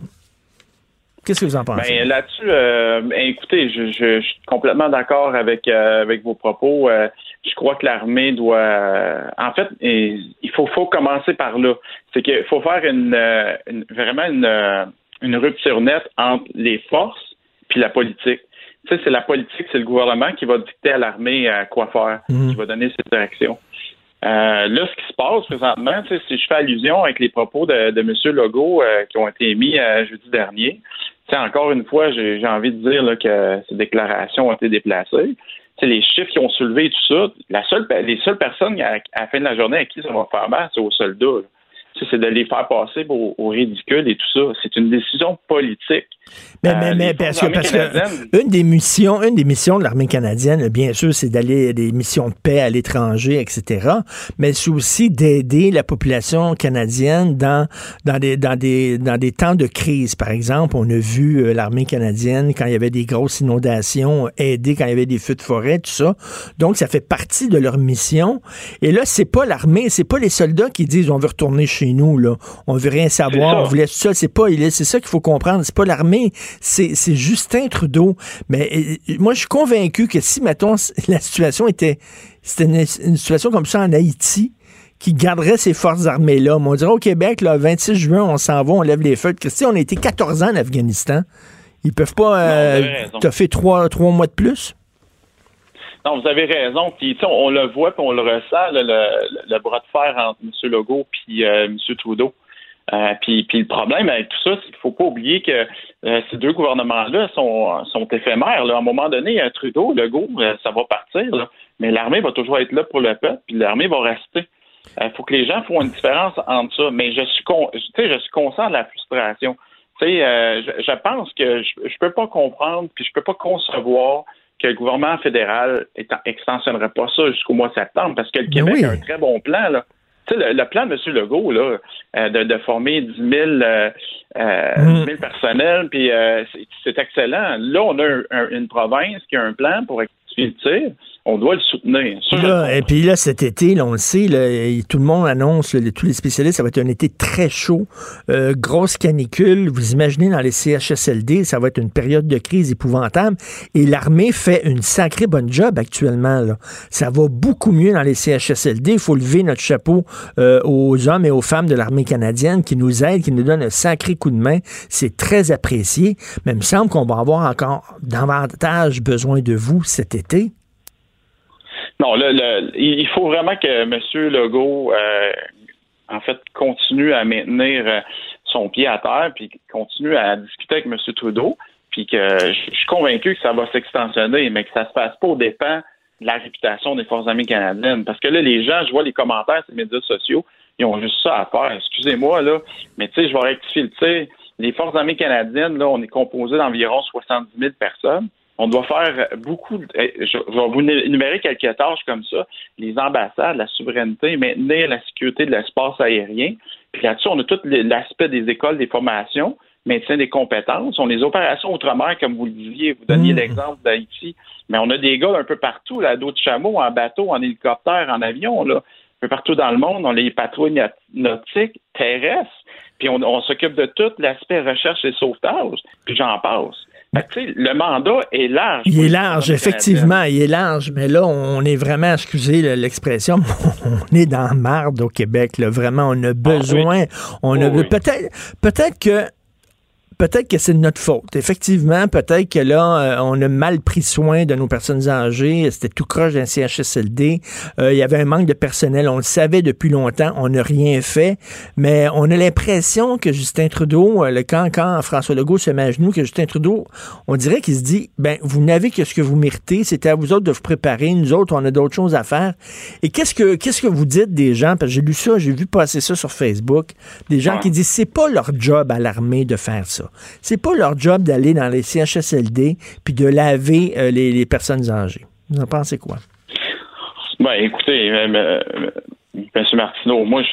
Qu'est-ce que vous en pensez? Ben, là-dessus, euh, ben, écoutez, je, suis complètement d'accord avec, euh, avec vos propos. Euh, je crois que l'armée doit. en fait, il faut, faut commencer par là. C'est qu'il faut faire une, vraiment une, une rupture nette entre les forces puis la politique. Tu sais, c'est la politique, c'est le gouvernement qui va dicter à l'armée quoi faire, mhm. qui va donner ses directions. là, ce qui se passe présentement, si je fais allusion avec les propos de, de M. Legault qui ont été émis jeudi dernier, encore une fois, j'ai envie de dire que ces déclarations ont été déplacées. les chiffres qui ont soulevé tout ça, les seules personnes à, la fin de la journée à qui ça va faire mal, c'est aux soldats c'est de les faire passer au, ridicule et tout ça. C'est une décision politique. Mais, mais, euh, mais parce, que, une des missions, une des missions de l'armée canadienne, bien sûr, c'est d'aller des missions de paix à l'étranger, etc. Mais c'est aussi d'aider la population canadienne dans, dans des, dans des, dans des temps de crise. Par exemple, on a vu euh, l'armée canadienne quand il y avait des grosses inondations, aider quand il y avait des feux de forêt, tout ça. Donc, ça fait partie de leur mission. Et là, c'est pas l'armée, c'est pas les soldats qui disent on veut retourner chez nous. Là. On veut rien savoir. On voulait ça. C'est pas, c'est ça qu'il faut comprendre. C'est pas l'armée. C'est, Justin Trudeau. Mais moi, je suis convaincu que si, mettons, *laughs* la situation était, c'était une, situation comme ça en Haïti, qui garderait ces forces armées-là. On dirait au Québec, le 26 juin, on s'en va, on lève les feux. Si on a été 14 ans en Afghanistan, ils peuvent pas euh, t'as fait trois, trois mois de plus? Non, vous avez raison. Puis, on, le voit puis on le ressent, le, bras de fer entre M. Legault et euh, M. Trudeau. Euh, puis, puis, le problème avec tout ça, c'est qu'il ne faut pas oublier que euh, ces deux gouvernements-là sont, sont éphémères. À un moment donné, Trudeau, Legault, ça va partir. mais l'armée va toujours être là pour le peuple, puis l'armée va rester. Il faut que les gens font une différence entre ça. Mais je suis, con, je suis conscient de la frustration. Euh, je, pense que je, je peux pas comprendre, puis je peux pas concevoir que le gouvernement fédéral extensionnerait pas ça jusqu'au mois de septembre, parce que le Québec a un très bon plan, là. Le, le, plan de M. Legault, là, euh, de, de, former 10 000, euh, euh, 10 mm. personnels, puis euh, c'est excellent. Là, on a une province qui a un plan pour le tir on doit le soutenir. et puis là, cet été, on le sait, tout le monde annonce, tous les spécialistes, ça va être un été très chaud, euh, grosse canicule. Vous imaginez dans les CHSLD, ça va être une période de crise épouvantable. Et l'armée fait une sacrée bonne job actuellement. Ça va beaucoup mieux dans les CHSLD. Il faut lever notre chapeau euh, aux hommes et aux femmes de l'armée canadienne qui nous aident, qui nous donnent un sacré coup de main. C'est très apprécié. Mais il me semble qu'on va avoir encore davantage besoin de vous cet été. Non, le, il faut vraiment que M. Legault, euh, en fait, continue à maintenir euh, son pied à terre, puis continue à discuter avec M. Trudeau, puis que je, suis convaincu que ça va s'extensionner, mais que ça se passe pas au dépens de la réputation des Forces armées canadiennes. Parce que là, les gens, je vois les commentaires sur les médias sociaux, ils ont juste ça à faire. Excusez-moi, là, mais tu sais, je vais rectifier le. Les Forces armées canadiennes, là, on est composé d'environ 70 000 personnes on doit faire beaucoup. De, eh, je, vais vous énumérer quelques tâches comme ça. Les ambassades, la souveraineté, maintenir la sécurité de l'espace aérien. Puis là-dessus, on a tout l'aspect des écoles, des formations, maintien des compétences. On a les opérations outre-mer, comme vous le disiez. Vous donniez mmh. l'exemple d'Haïti. Mais on a des gars un peu partout, là, d'autres chameaux, en bateau, en hélicoptère, en avion, là. Un peu partout dans le monde. On a les patrouilles nautiques, terrestres. Puis on, on s'occupe de tout l'aspect recherche et sauvetage. Puis j'en passe le mandat est large. Il est large, effectivement, il est large, mais là, on est vraiment, excusez l'expression, *laughs* on est dans marde au Québec. Là, vraiment, on a ah besoin, on a oh peut-être, peut-être que peut-être que c'est de notre faute. Effectivement, peut-être que là, euh, on a mal pris soin de nos personnes âgées. C'était tout croche d'un CHSLD. Euh, il y avait un manque de personnel. On le savait depuis longtemps. On n'a rien fait. Mais on a l'impression que Justin Trudeau, euh, le quand, quand François Legault se met à genoux, que Justin Trudeau, on dirait qu'il se dit, ben, vous n'avez que ce que vous méritez. C'était à vous autres de vous préparer. Nous autres, on a d'autres choses à faire. Et qu'est-ce que, qu'est-ce que vous dites des gens? Parce que j'ai lu ça, j'ai vu passer ça sur Facebook. Des gens qui disent, c'est pas leur job à l'armée de faire ça. C'est pas leur job d'aller dans les CHSLD puis de laver euh, les, personnes âgées. Vous en pensez quoi? Ben, écoutez, euh, euh, M. Martineau, moi,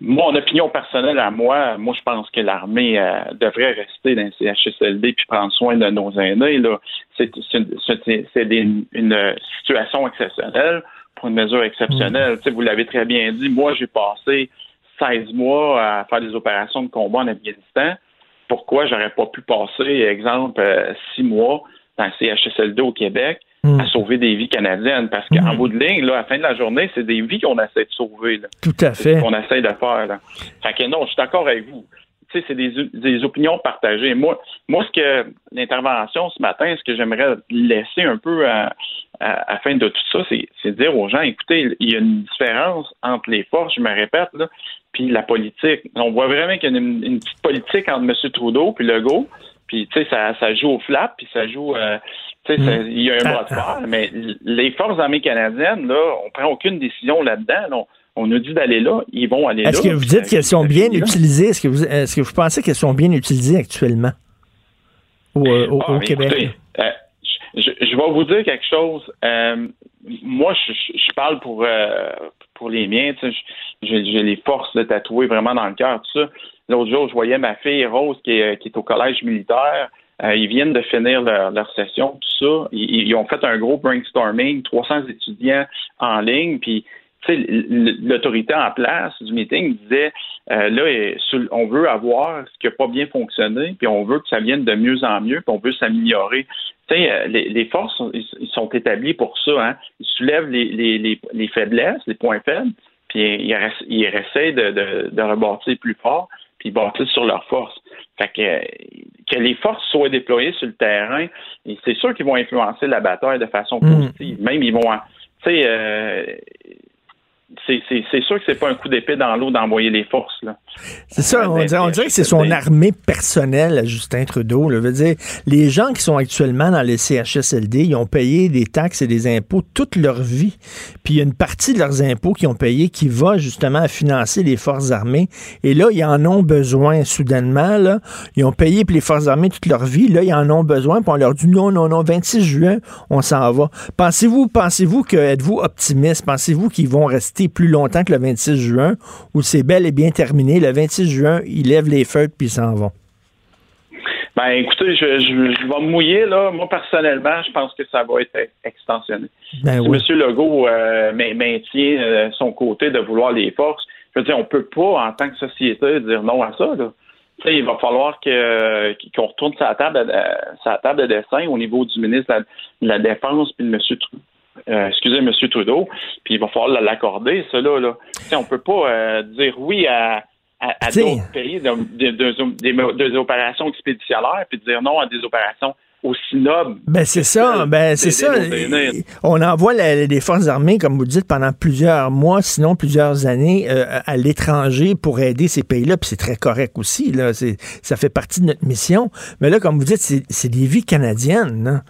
mon opinion personnelle à moi, moi, je pense que l'armée devrait rester dans les CHSLD puis prendre soin de nos aînés. C'est une situation exceptionnelle pour une mesure exceptionnelle. Mm. Vous l'avez très bien dit. Moi, j'ai passé 16 mois à faire des opérations de combat en Afghanistan pourquoi j'aurais pas pu passer, exemple, euh, six mois dans le CHSLD au Québec hmm. à sauver des vies canadiennes. Parce qu'en hmm. bout de ligne, là, à la fin de la journée, c'est des vies qu'on essaie de sauver. Tout à fait. qu'on essaie de faire. Là. Fait que non, je suis d'accord avec vous. Tu sais, c'est des, opinions partagées. Moi, moi, ce que l'intervention ce matin, ce que j'aimerais laisser un peu à, à, fin de tout ça, c'est, dire aux gens, écoutez, il y a une différence entre les forces, je me répète, là, puis la politique. On voit vraiment qu'il y a une, petite politique entre M. Trudeau puis Legault, puis tu sais, ça, ça joue au flap, puis ça joue, euh, tu sais, mm. il y a un bras de fer, *laughs* mais les forces armées canadiennes, là, on prend aucune décision là-dedans. On nous dit d'aller là, ils vont aller là. Est-ce que vous dites qu'elles sont bien utilisées? Est-ce que vous, est-ce que vous pensez qu'elles sont bien utilisées actuellement? Au, euh, ah, Québec? Euh, je, vais vous dire quelque chose. moi, je, parle pour, pour les miens. J'ai les forces de tatouer vraiment dans le cœur, tout ça. L'autre jour, je voyais ma fille Rose qui est, qui est au collège militaire. Euh, ils viennent de finir leur, session, tout ça. Ils, ils, ont fait un gros brainstorming, 300 étudiants en ligne, puis l'autorité en place du meeting disait euh, là, on veut avoir ce qui n'a pas bien fonctionné, puis on veut que ça vienne de mieux en mieux, puis on veut s'améliorer. Euh, les, les, forces ils sont établis pour ça. Hein. Ils soulèvent les, les, les, faiblesses, les points faibles, puis ils, ils essaient de, de, de rebâtir plus fort, puis ils bâtissent sur leurs forces. Fait que, que les forces soient déployées sur le terrain, c'est sûr qu'ils vont influencer la bataille de façon mm. positive. Même ils vont, tu sais, euh, c'est sûr que c'est pas un coup d'épée dans l'eau d'envoyer les forces. C'est ça, on dirait, on dirait que c'est son armée personnelle Justin Trudeau. Là. Veut dire, les gens qui sont actuellement dans les CHSLD, ils ont payé des taxes et des impôts toute leur vie. Puis il y a une partie de leurs impôts qu'ils ont payé qui va justement à financer les forces armées. Et là, ils en ont besoin soudainement. Là. Ils ont payé pour les forces armées toute leur vie. Là, ils en ont besoin. Puis on leur dit non, non, non, 26 juin, on s'en va. Pensez-vous, pensez-vous que êtes-vous optimiste? Pensez-vous qu'ils vont rester plus longtemps que le 26 juin ou c'est bel et bien terminé? Le 26 juin, ils lèvent les feutres puis ils s'en vont. Ben, écoutez, je, je, vais me mouiller, là. Moi, personnellement, je pense que ça va être extensionné. Ben si M. Legault euh, maintient euh, son côté de vouloir les forces, je veux dire, on peut pas, en tant que société, dire non à ça, là. il va falloir que, qu'on retourne sa table, sa table de dessin au niveau du ministre de la, Défense puis de M. Euh, excusez, M. Trudeau, puis il va falloir l'accorder, cela. Là. on ne peut pas euh, dire oui à, à, d'autres pays, des opérations expéditionnaires, puis dire non à des opérations aussi nobles. Ben c'est ça, ben c'est ça. On envoie les forces armées, comme vous dites, pendant plusieurs mois, sinon plusieurs années, euh, à l'étranger pour aider ces pays-là, puis c'est très correct aussi. Là, ça fait partie de notre mission. Mais là, comme vous dites, c'est des vies canadiennes. Là.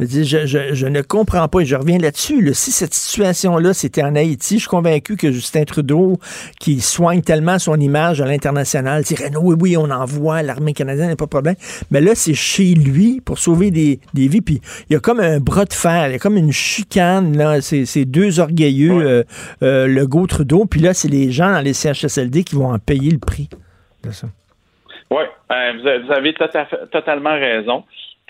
Je, ne comprends pas et je reviens là-dessus. Si cette situation-là, c'était en Haïti, je suis convaincu que Justin Trudeau, qui soigne tellement son image à l'international, dirait non, oui, oui, on envoie l'armée canadienne, n'y a pas de problème. Mais là, c'est chez lui pour sauver des, vies. Puis il y a comme un bras de fer, il y a comme une chicane, là. C'est deux orgueilleux, euh, euh, le go Trudeau. Puis là, c'est les gens dans les CHSLD qui vont en payer le prix de ça. Oui, euh, vous avez totalement raison.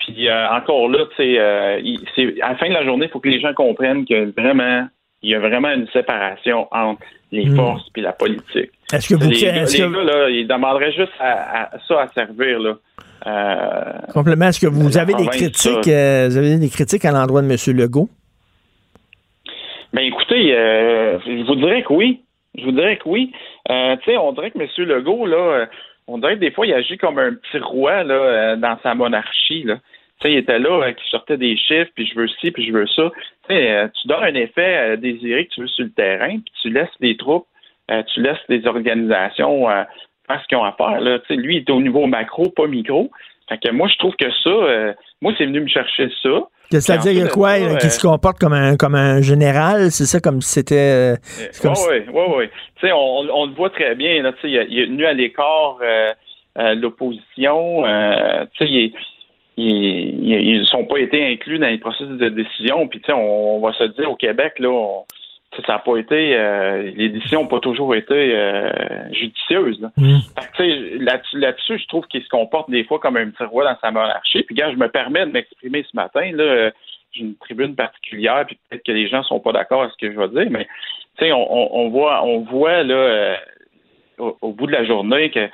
Puis euh, encore là, euh, c'est à la fin de la journée, il faut que les gens comprennent qu'il vraiment il y a vraiment une séparation entre les hmm. forces et la politique. Est-ce que vous les, gars, là, ils demanderaient juste à, ça à servir là. Euh, Complètement. Est-ce que vous avez des critiques, euh, vous avez des critiques à l'endroit de M. Legault? Ben écoutez, je vous dirais que oui. Je vous dirais que oui. tu sais, on dirait que M. Legault, là, on dirait que des fois, il agit comme un petit roi là, dans sa monarchie. Là il était là, euh, qui sortait des chiffres, puis je veux ci, puis je veux ça. Euh, tu donnes un effet euh, désiré que tu veux sur le terrain, puis tu laisses les troupes, tu laisses les organisations faire ce qu'ils ont à faire. Là. lui, il est au niveau macro, pas micro. Fait que moi, je trouve que ça, moi, c'est venu me chercher ça. C'est-à-dire quoi? qui se comporte comme un, comme un général? C'est ça, comme si c'était... oui, oui, oui. Tu sais, on, on, le voit très bien. Là, il, il est venu à l'écart l'opposition. tu sais, il ils ne sont pas été inclus dans les processus de décision. Puis, on, on va se dire au Québec, là, ça n'a pas été, euh, les décisions n'ont pas toujours été euh, judicieuses. Mm. là-dessus, je trouve qu'il se comporte des fois comme un petit roi dans sa monarchie. Puis, quand je me permets de m'exprimer ce matin, là, j'ai une tribune particulière, puis peut-être que les gens sont pas d'accord avec ce que je vais dire, mais on, on, voit, on voit là, euh, au, bout de la journée que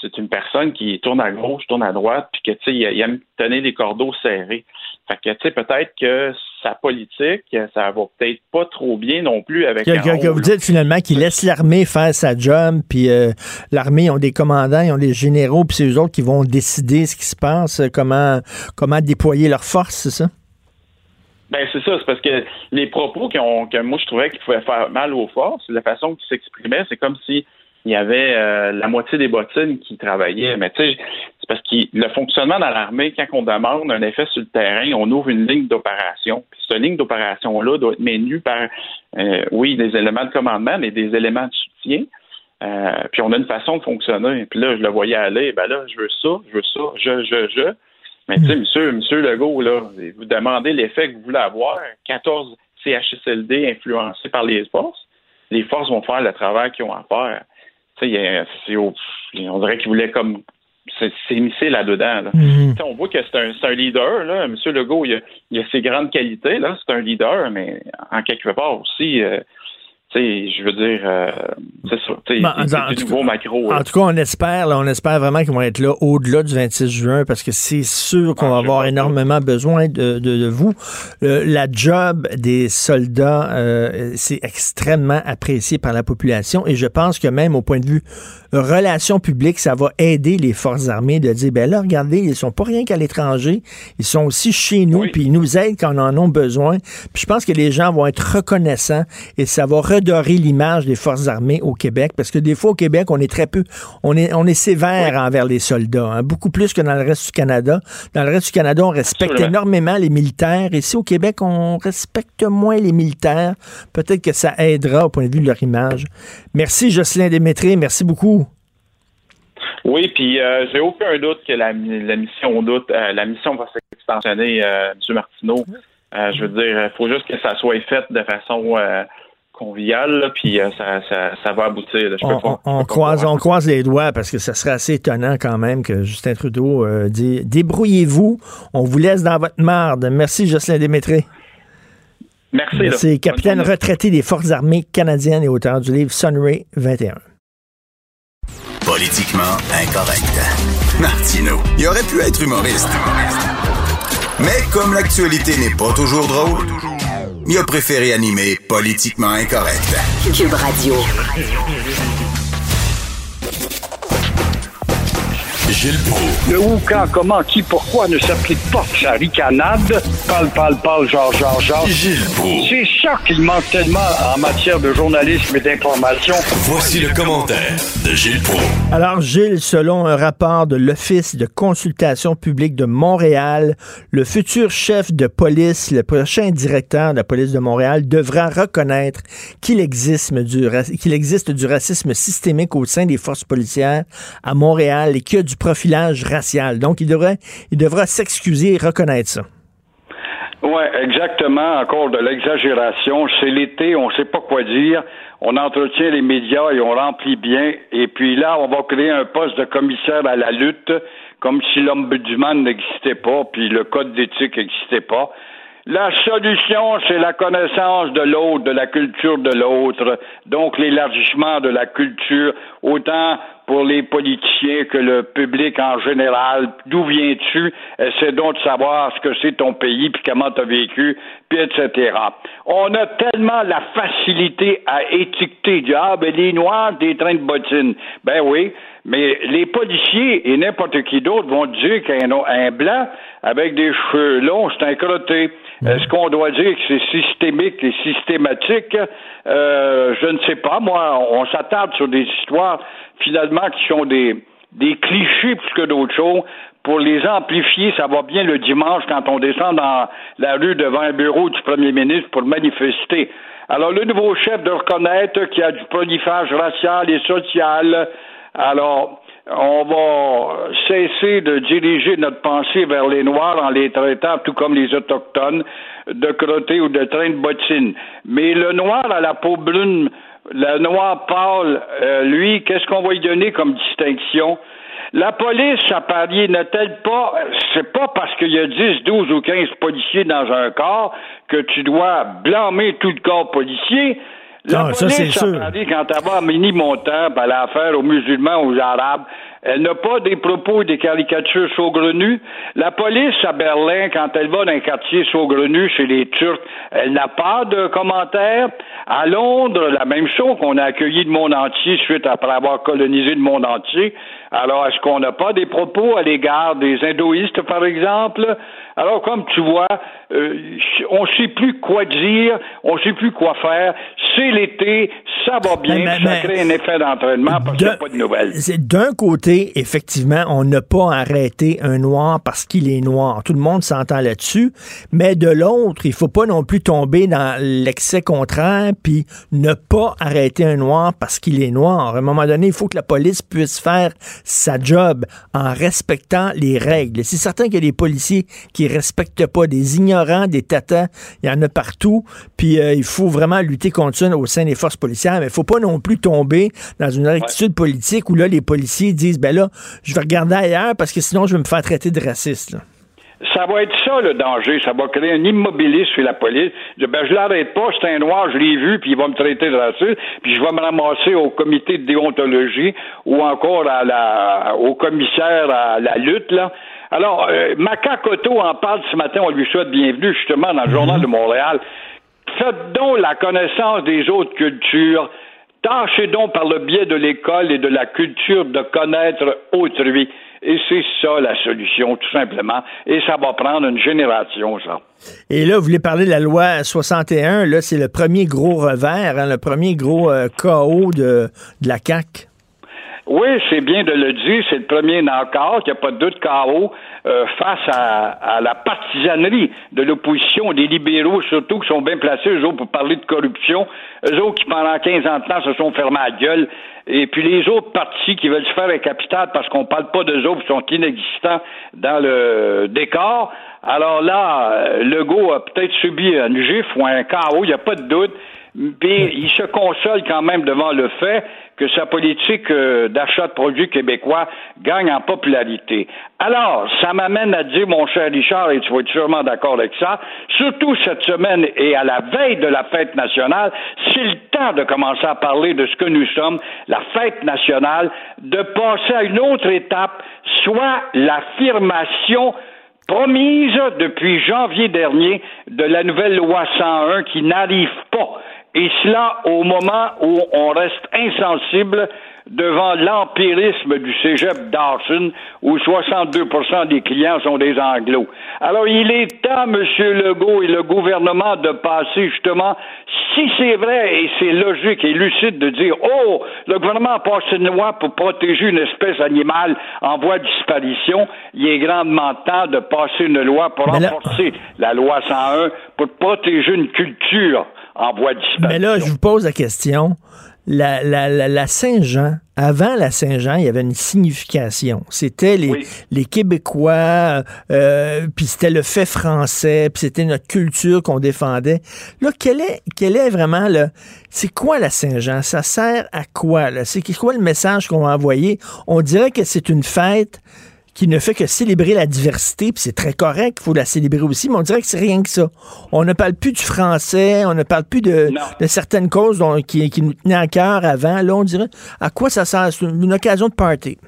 c'est une personne qui tourne à gauche, tourne à droite, puis que, tu sais, il aime tenir les cordeaux serrés. Fait que, tu sais, peut-être que sa politique, ça va peut-être pas trop bien non plus avec... Que, que vous dites finalement qu'il laisse l'armée faire sa job, puis euh, l'armée, ils ont des commandants, ils ont des généraux, puis c'est eux autres qui vont décider ce qui se passe, comment, comment déployer leurs forces, c'est ça? Ben c'est ça, c'est parce que les propos qui ont, que moi je trouvais qu'ils pouvaient faire mal aux forces, la façon qu'ils s'exprimaient, c'est comme si il y avait euh, la moitié des bottines qui travaillaient. Mais tu sais, c'est parce que le fonctionnement dans l'armée, quand on demande un effet sur le terrain, on ouvre une ligne d'opération. Puis cette ligne d'opération-là doit être menue par, euh, oui, des éléments de commandement, mais des éléments de soutien. Euh, puis on a une façon de fonctionner. Puis là, je le voyais aller, ben là, je veux ça, je veux ça, je, je, je. Mais tu sais, monsieur, monsieur Legault, là, vous demandez l'effet que vous voulez avoir. 14 CHSLD influencés par les forces. Les forces vont faire le travail qu'ils ont à faire on dirait qu'il voulait comme s'immiscer là-dedans. Mhm. On voit que c'est un, leader. Là. M. Legault, il a, il a ses grandes qualités. là. C'est un leader, mais en quelque part aussi, euh, je veux dire, euh, c'est ça. c'est du nouveau macro. En tout cas, on espère, on espère vraiment qu'ils vont être là au-delà du 26 juin parce que c'est sûr qu'on va ah, avoir énormément besoin de, vous. la job des soldats, euh, c'est extrêmement apprécié par la population et je pense que même au point de vue relations publiques, ça va aider les forces armées de dire, ben là, regardez, ils sont pas rien qu'à l'étranger, ils sont aussi chez nous, puis ils nous aident quand on en a besoin. Puis je pense que les gens vont être reconnaissants et ça va redorer l'image des forces armées au Québec, parce que des fois au Québec, on est très peu, on est, on est sévère envers les soldats, hein, beaucoup plus que dans le reste du Canada. Dans le reste du Canada, on respecte énormément les militaires. Ici au Québec, on respecte moins les militaires. Peut-être que ça aidera au point de vue de leur image. Merci Jocelyn Démétré, merci beaucoup. Oui, puis euh, j'ai aucun doute que la, mission doute, euh, la mission va s'extensionner, euh, M. Martineau. Je veux dire, il faut juste que ça soit fait de façon conviviale, puis ça, ça, va aboutir. on, croise, on croise les doigts parce que ça serait assez étonnant quand même que Justin Trudeau dit débrouillez-vous, on vous laisse dans votre marde. Merci, Jocelyn Démétré. Merci. Merci. Capitaine retraité des Forces armées canadiennes et auteur du livre Sunray 21. Politiquement incorrect. *laughs* Martino, il aurait pu être humoriste. Mais comme l'actualité n'est pas toujours drôle, il a préféré animer Politiquement incorrect. Cube Radio. Gilles Le où, quand, comment, qui, pourquoi ne s'applique pas sa ricanade? Parle, parle, parle, genre, genre, genre. Gilles C'est ça qu'il manque tellement en matière de journalisme et d'information. Voici le commentaire de Gilles Proulx. Alors, Gilles, selon un rapport de l'Office de consultation publique de Montréal, le futur chef de police, le prochain directeur de la police de Montréal, devra reconnaître qu'il existe du, qu'il existe du racisme systémique au sein des forces policières à Montréal et qu'il y a du profilage racial. Donc, il devrait, il devra s'excuser et reconnaître ça. Oui, exactement. Encore de l'exagération. C'est l'été, on ne sait pas quoi dire. On entretient les médias et on remplit bien. Et puis là, on va créer un poste de commissaire à la lutte, comme si l'ombudsman n'existait pas, puis le code d'éthique n'existait pas. La solution, c'est la connaissance de l'autre, de la culture de l'autre, donc l'élargissement de la culture, autant pour les politiciens que le public en général. D'où viens-tu? Essaie donc de savoir ce que c'est ton pays, puis comment tu as vécu, puis etc. On a tellement la facilité à étiqueter du Ah, ben les Noirs, des trains de bottines. Ben oui, mais les policiers et n'importe qui d'autre vont dire qu'un un blanc avec des cheveux longs, c'est un crotté. Est-ce qu'on doit dire que c'est systémique et systématique? Euh, je ne sais pas. Moi, on s'attarde sur des histoires finalement qui sont des, des clichés plus que d'autres choses. Pour les amplifier, ça va bien le dimanche quand on descend dans la rue devant un bureau du premier ministre pour manifester. Alors, le nouveau chef de reconnaître qu'il y a du prolifage racial et social. Alors, on va cesser de diriger notre pensée vers les Noirs en les traitant, tout comme les Autochtones, de crottés ou de train de bottines. Mais le Noir à la peau brune, le Noir pâle, euh, lui, qu'est-ce qu'on va lui donner comme distinction? La police à Paris n'a-t-elle pas, c'est pas parce qu'il y a 10, 12 ou 15 policiers dans un corps que tu dois blâmer tout le corps policier? La police ça, c'est sûr. Quand elle va à Mini-Montant, elle a affaire aux musulmans, aux arabes, elle n'a pas des propos et des caricatures saugrenues. La police à Berlin, quand elle va dans un quartier saugrenu chez les Turcs, elle n'a pas de commentaires. À Londres, la même chose, qu'on a accueilli le monde entier suite après avoir colonisé le monde entier. Alors, est-ce qu'on n'a pas des propos à l'égard des hindoïstes, par exemple? Alors, comme tu vois, euh, on ne sait plus quoi dire, on ne sait plus quoi faire. C'est l'été, ça va bien, ça crée un effet d'entraînement parce qu'il n'y a pas de nouvelles. D'un côté, effectivement, on n'a pas arrêté un noir parce qu'il est noir. Tout le monde s'entend là-dessus. Mais de l'autre, il faut pas non plus tomber dans l'excès contraire puis ne pas arrêter un noir parce qu'il est noir. À un moment donné, il faut que la police puisse faire sa job en respectant les règles. C'est certain qu'il y a des policiers qui respectent pas, des ignorants, des tatas, il y en a partout. Puis euh, il faut vraiment lutter contre ça au sein des forces policières. Mais il faut pas non plus tomber dans une attitude politique où là, les policiers disent, ben là, je vais regarder ailleurs parce que sinon, je vais me faire traiter de raciste. Ça va être ça le danger. Ça va créer un immobilisme sur la police. Je, ben, je l'arrête pas, c'est un noir, je l'ai vu, puis il va me traiter de raciste, puis je vais me ramasser au comité de déontologie ou encore à la, au commissaire à la lutte, là. Alors, euh, Macacoto en parle ce matin, on lui souhaite bienvenue justement dans le Journal de Montréal. Faites donc la connaissance des autres cultures Tâchez donc par le biais de l'école et de la culture de connaître autrui. Et c'est ça la solution, tout simplement. Et ça va prendre une génération, ça. Et là, vous voulez parler de la loi 61. Là, c'est le premier gros revers, hein, le premier gros euh, chaos de, de la CAQ. Oui, c'est bien de le dire, c'est le premier encore, il n'y a pas de doute chaos euh, face à, la partisanerie de l'opposition, des libéraux surtout, qui sont bien placés, eux autres, pour parler de corruption, eux autres qui, pendant 15 ans de temps, se sont fermés à la gueule, et puis les autres partis qui veulent se faire un capital parce qu'on parle pas d'eux autres, qui sont inexistants dans le décor, alors là, euh, Legault a peut-être subi un gifle ou un chaos, il n'y a pas de doute, puis il se console quand même devant le fait que sa politique euh, d'achat de produits québécois gagne en popularité. Alors, ça m'amène à dire, mon cher Richard, et tu vas être sûrement d'accord avec ça, surtout cette semaine et à la veille de la fête nationale, c'est le temps de commencer à parler de ce que nous sommes, la fête nationale, de passer à une autre étape, soit l'affirmation promise depuis janvier dernier de la nouvelle loi 101 qui n'arrive pas et cela au moment où on reste insensible devant l'empirisme du cégep Dawson, où 62% des clients sont des anglos. Alors, il est temps, M. Legault et le gouvernement, de passer justement, si c'est vrai et c'est logique et lucide de dire, oh, le gouvernement a passé une loi pour protéger une espèce animale en voie de disparition, il est grandement temps de passer une loi pour renforcer la loi 101 pour protéger une culture en voie de disparition. Mais là, je vous pose la question la, la, la, Saint-Jean, avant la Saint-Jean, il y avait une signification. C'était les, les Québécois, euh, puis c'était le fait français, puis c'était notre culture qu'on défendait. Là, quel est, quel est vraiment le... C'est quoi la Saint-Jean? Ça sert à quoi? C'est quoi le message qu'on va envoyer? On dirait que c'est une fête qui ne fait que célébrer la diversité, puis c'est très correct, il faut la célébrer aussi, mais on dirait que c'est rien que ça. On ne parle plus du français, on ne parle plus de, de certaines causes qui, qui, nous tenaient à cœur avant. Là, on dirait à quoi ça sert? C'est une occasion de party.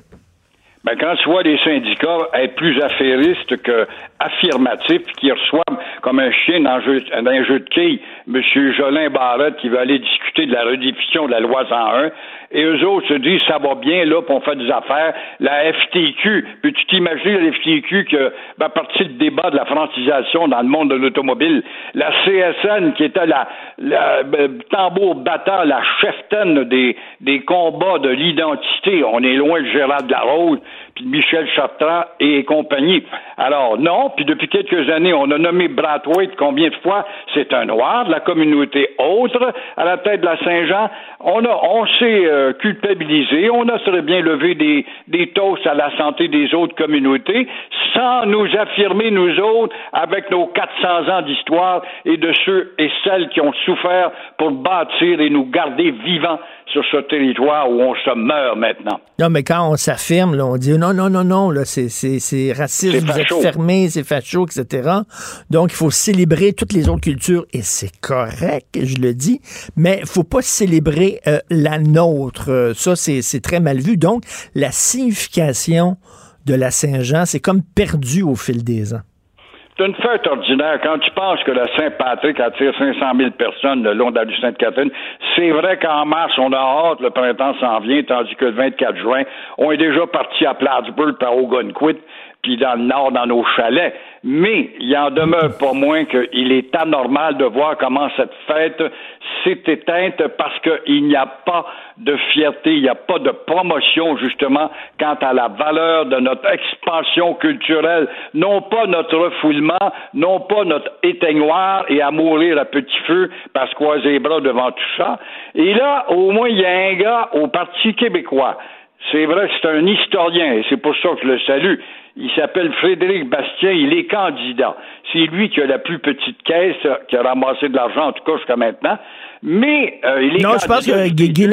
Ben, quand tu vois les syndicats être plus affairistes que affirmatifs, qui reçoivent comme un chien dans un jeu, dans un jeu de quilles M. Jolin Barrette qui veut aller discuter de la redéfinition de la loi 101, et eux autres se disent ça va bien là, on fait des affaires. La FTQ, peux-tu t'imaginer la FTQ que ben, à partir du débat de la francisation dans le monde de l'automobile, la CSN qui était la, la ben, tambour battant, la cheftaine des, des combats de l'identité, on est loin de Gérard de la Rose, puis Michel Chartrand et compagnie. Alors non, puis depuis quelques années, on a nommé Brathwaite combien de fois? C'est un noir de la communauté autre à la tête de la Saint-Jean. On a, on s'est euh, culpabilisé, on a très bien levé des, des toasts à la santé des autres communautés sans nous affirmer nous autres avec nos 400 ans d'histoire et de ceux et celles qui ont souffert pour bâtir et nous garder vivants sur ce territoire où on se meurt maintenant. Non, mais quand on s'affirme, on dit non, non, non, non, là, c'est, c'est, raciste, vous êtes fermé, c'est facho, etc. Donc, il faut célébrer toutes les autres cultures, et c'est correct, je le dis, mais il faut pas célébrer euh, la nôtre. Ça, c'est, c'est très mal vu. Donc, la signification de la Saint-Jean, c'est comme perdu au fil des ans. C'est une fête ordinaire. Quand tu penses que la Saint-Patrick attire 500 000 personnes le long de la rue Sainte-Catherine, c'est vrai qu'en mars, on a hâte, le printemps s'en vient, tandis que le 24 juin, on est déjà parti à Plattsburgh par Ogunquit, dans le nord, dans nos chalets. Mais il en demeure pas moins qu'il est anormal de voir comment cette fête s'est éteinte parce qu'il n'y a pas de fierté, il n'y a pas de promotion justement quant à la valeur de notre expansion culturelle, non pas notre refoulement, non pas notre éteignoir et à mourir à petit feu parce qu'on les bras devant tout ça. Et là, au moins, il y a un gars au Parti québécois. C'est vrai que c'est un historien et c'est pour ça que je le salue. Il s'appelle Frédéric Bastien, il est candidat. C'est lui qui a la plus petite caisse, qui a ramassé de l'argent, en tout cas jusqu'à maintenant. Mais euh, il est Non, je pense que Guy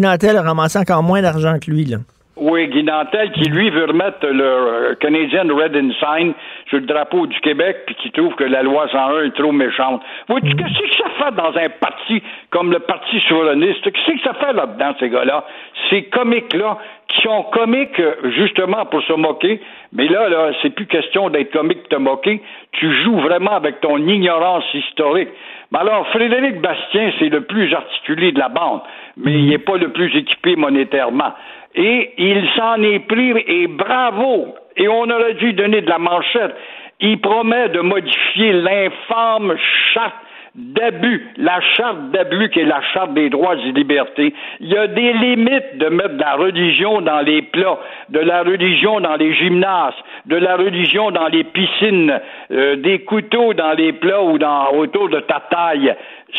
Nantel, a ramassé encore moins d'argent que lui. Là. Oui, Guy Nantel, qui lui veut remettre le euh, Canadian Red Ensign sur le drapeau du Québec, puis qui trouve que la loi 101 est trop méchante. Vois-tu, Mm. qu'est-ce que ça fait dans un parti comme le Parti souverainiste? Qu'est-ce que ça fait là-dedans, ces gars-là? Ces comiques-là, qui sont comiques justement pour se moquer, mais là, là, c'est plus question d'être comique pour te moquer. Tu joues vraiment avec ton ignorance historique. Mais alors, Frédéric Bastien, c'est le plus articulé de la bande, mais il n'est pas le plus équipé monétairement. Et il s'en est pris, et bravo! Et on aurait dû donner de la manchette. Il promet de modifier l'infâme charte d'abus, la charte d'abus qui est la charte des droits et libertés. Il y a des limites de mettre de la religion dans les plats, de la religion dans les gymnases, de la religion dans les piscines, euh, des couteaux dans les plats ou dans, autour de ta taille.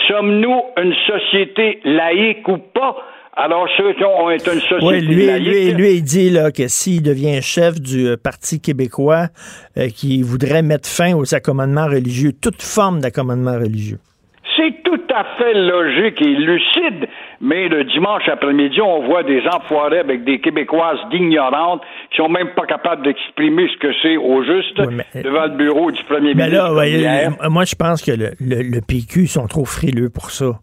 Sommes-nous une société laïque ou pas? Alors, ceux qui ont est une société Oui, lui, laïque. lui, lui, il dit là, que s'il devient chef du euh, Parti québécois, euh, qu'il voudrait mettre fin aux accommodements religieux, toute forme d'accommodement religieux. C'est tout à fait logique et lucide, mais le dimanche après-midi, on voit des enfoirés avec des Québécoises d'ignorantes qui sont même pas capables d'exprimer ce que c'est au juste Oui, mais- devant le bureau du premier Mais ministre. là, ouais, euh, moi, je pense que le, le, le PQ sont trop frileux pour ça.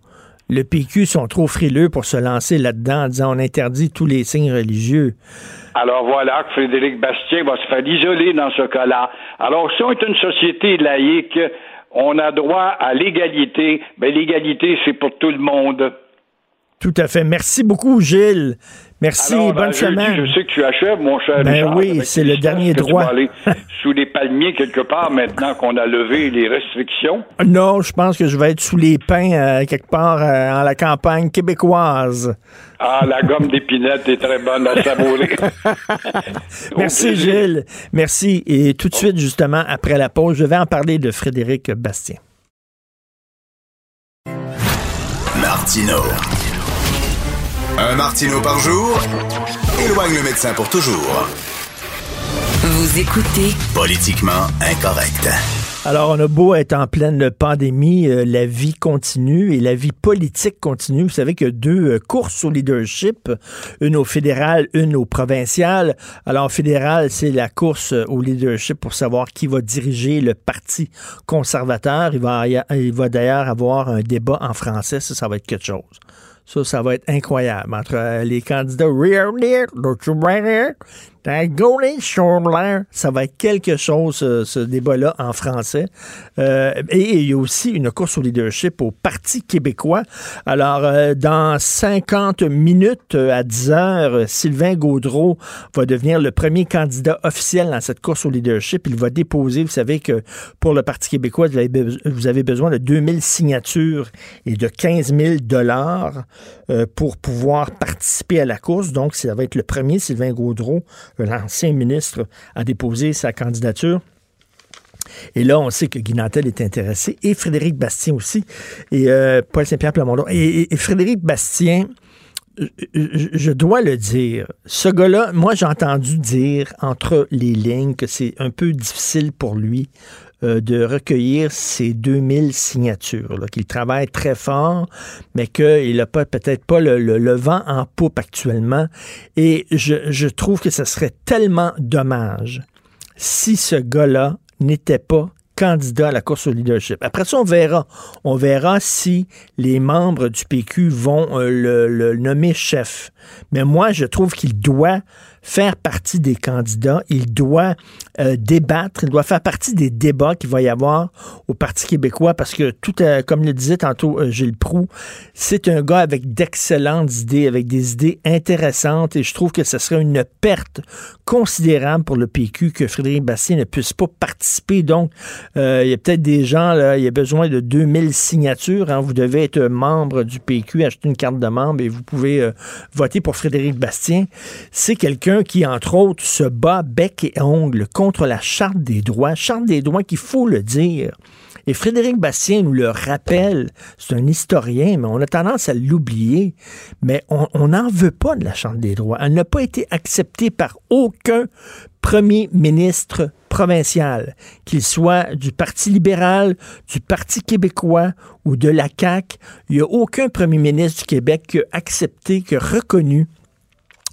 Le PQ sont trop frileux pour se lancer là-dedans en disant on interdit tous les signes religieux. Alors voilà que Frédéric Bastien va se faire isoler dans ce cas-là. Alors si on est une société laïque, on a droit à l'égalité. Mais l'égalité, c'est pour tout le monde. Tout à fait. Merci beaucoup, Gilles. Merci, Alors, ben, bonne jeudi, semaine. Je sais que tu achèves, mon cher Ben Richard, oui, c'est le dernier tu droit. vas aller *laughs* sous les palmiers quelque part maintenant qu'on a levé les restrictions. Non, je pense que je vais être sous les pins euh, quelque part euh, en la campagne québécoise. Ah, la gomme d'épinette est très bonne à savourer. *laughs* *laughs* Merci, plaisir. Gilles. Merci. Et tout de suite, justement, après la pause, je vais en parler de Frédéric Bastien. Martino. Un Martino par jour éloigne le médecin pour toujours. Vous écoutez Politiquement incorrect. Alors, on a beau être en pleine pandémie, euh, la vie continue et la vie politique continue. Vous savez qu'il y a deux euh, courses au leadership, une au fédéral, une au provincial. Alors, au fédéral, c'est la course euh, au leadership pour savoir qui va diriger le Parti conservateur. Il va, il va d'ailleurs avoir un débat en français. Ça, ça va être quelque chose. Ça, ça va être incroyable entre euh, les candidats Rear Near, ça va être quelque chose, ce, ce débat-là, en français. Euh, et il y a aussi une course au leadership au Parti québécois. Alors, euh, dans 50 minutes euh, à 10 heures, Sylvain Gaudreau va devenir le premier candidat officiel dans cette course au leadership. Il va déposer, vous savez que pour le Parti québécois, vous avez, be- vous avez besoin de 2000 signatures et de 15 000 dollars euh, pour pouvoir participer à la course. Donc, ça va être le premier, Sylvain Gaudreau, l'ancien ministre, à déposer sa candidature. Et là, on sait que Guy Nantel est intéressé, et Frédéric Bastien aussi, et euh, Paul Saint-Pierre Plamondon. Et, Frédéric Bastien, je- je dois le dire, ce gars-là, moi, j'ai entendu dire entre les lignes que c'est un peu difficile pour lui euh, de recueillir ces 2000 signatures, qu'il travaille très fort, mais qu'il n'a peut-être pas le, vent en poupe actuellement. Et je, trouve que ce serait tellement dommage si ce gars-là n'était pas candidat à la course au leadership. Après ça, on verra. On verra si les membres du PQ vont euh, le nommer chef. Mais moi, je trouve qu'il doit faire partie des candidats. Il doit euh, débattre. Il doit faire partie des débats qu'il va y avoir au Parti québécois parce que tout, euh, comme le disait tantôt euh, Gilles Proux, c'est un gars avec d'excellentes idées, avec des idées intéressantes et je trouve que ce serait une perte considérable pour le PQ que Frédéric Bastien ne puisse pas participer. Donc, il y a peut-être des gens, là, il y a besoin de 2000 signatures. hein. Vous devez être membre du PQ, acheter une carte de membre et vous pouvez voter pour Frédéric Bastien. C'est quelqu'un qui, entre autres, se bat bec et ongle contre la Charte des droits. Charte des droits qu'il faut le dire. Et Frédéric Bastien nous le rappelle, c'est un historien, mais on a tendance à l'oublier. Mais on n'en veut pas de la Charte des droits. Elle n'a pas été acceptée par aucun premier ministre provincial, qu'il soit du Parti libéral, du Parti québécois ou de la CAQ. Il n'y a aucun premier ministre du Québec qui a accepté, qui a reconnu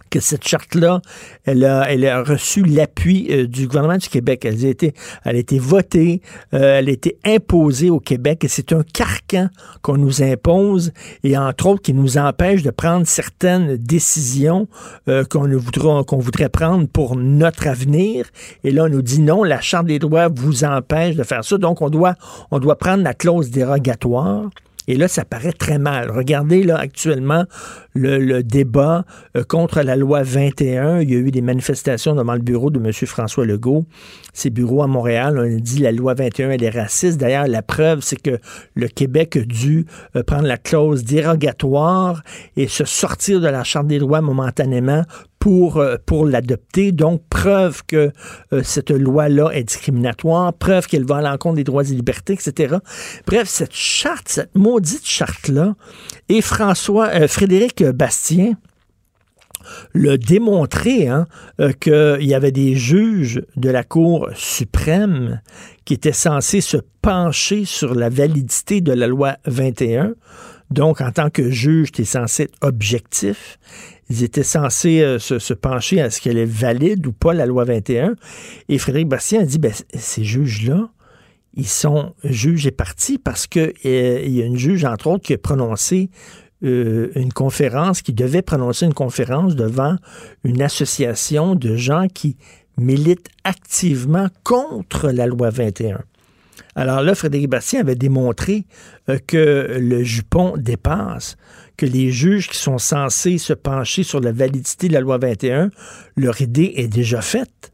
que cette charte-là, elle a, elle a reçu l'appui euh, du gouvernement du Québec. Elle a été, elle a été votée, euh, elle a été imposée au Québec et c'est un carcan qu'on nous impose et entre autres qui nous empêche de prendre certaines décisions euh, qu'on voudra, qu'on voudrait prendre pour notre avenir. Et là, on nous dit non, la Charte des droits vous empêche de faire ça. Donc, on doit, on doit prendre la clause dérogatoire. Et là, ça paraît très mal. Regardez là actuellement le, débat euh, contre la loi 21. Il y a eu des manifestations devant le bureau de M. François Legault. Ses bureaux à Montréal, on dit la loi 21, elle est raciste. D'ailleurs, la preuve, c'est que le Québec a dû euh, prendre la clause dérogatoire et se sortir de la Charte des droits momentanément pour, euh, pour l'adopter. Donc, preuve que euh, cette loi-là est discriminatoire, preuve qu'elle va à l'encontre des droits et libertés, etc. Bref, cette charte, cette maudite charte-là, et François, Frédéric Bastien, l'a démontré hein, qu'il y avait des juges de la Cour suprême qui étaient censés se pencher sur la validité de la loi 21. Donc, en tant que juge, tu es censé être objectif. Ils étaient censés euh, se, pencher à ce qu'elle est valide ou pas, la loi 21. Et Frédéric Bastien a dit, ben, ces juges-là, ils sont juges et partis parce qu'il euh, y a une juge, entre autres, qui a prononcé euh, une conférence, qui devait prononcer une conférence devant une association de gens qui militent activement contre la loi 21. Alors là, Frédéric Bastien avait démontré que le jupon dépasse, que les juges qui sont censés se pencher sur la validité de la loi 21, leur idée est déjà faite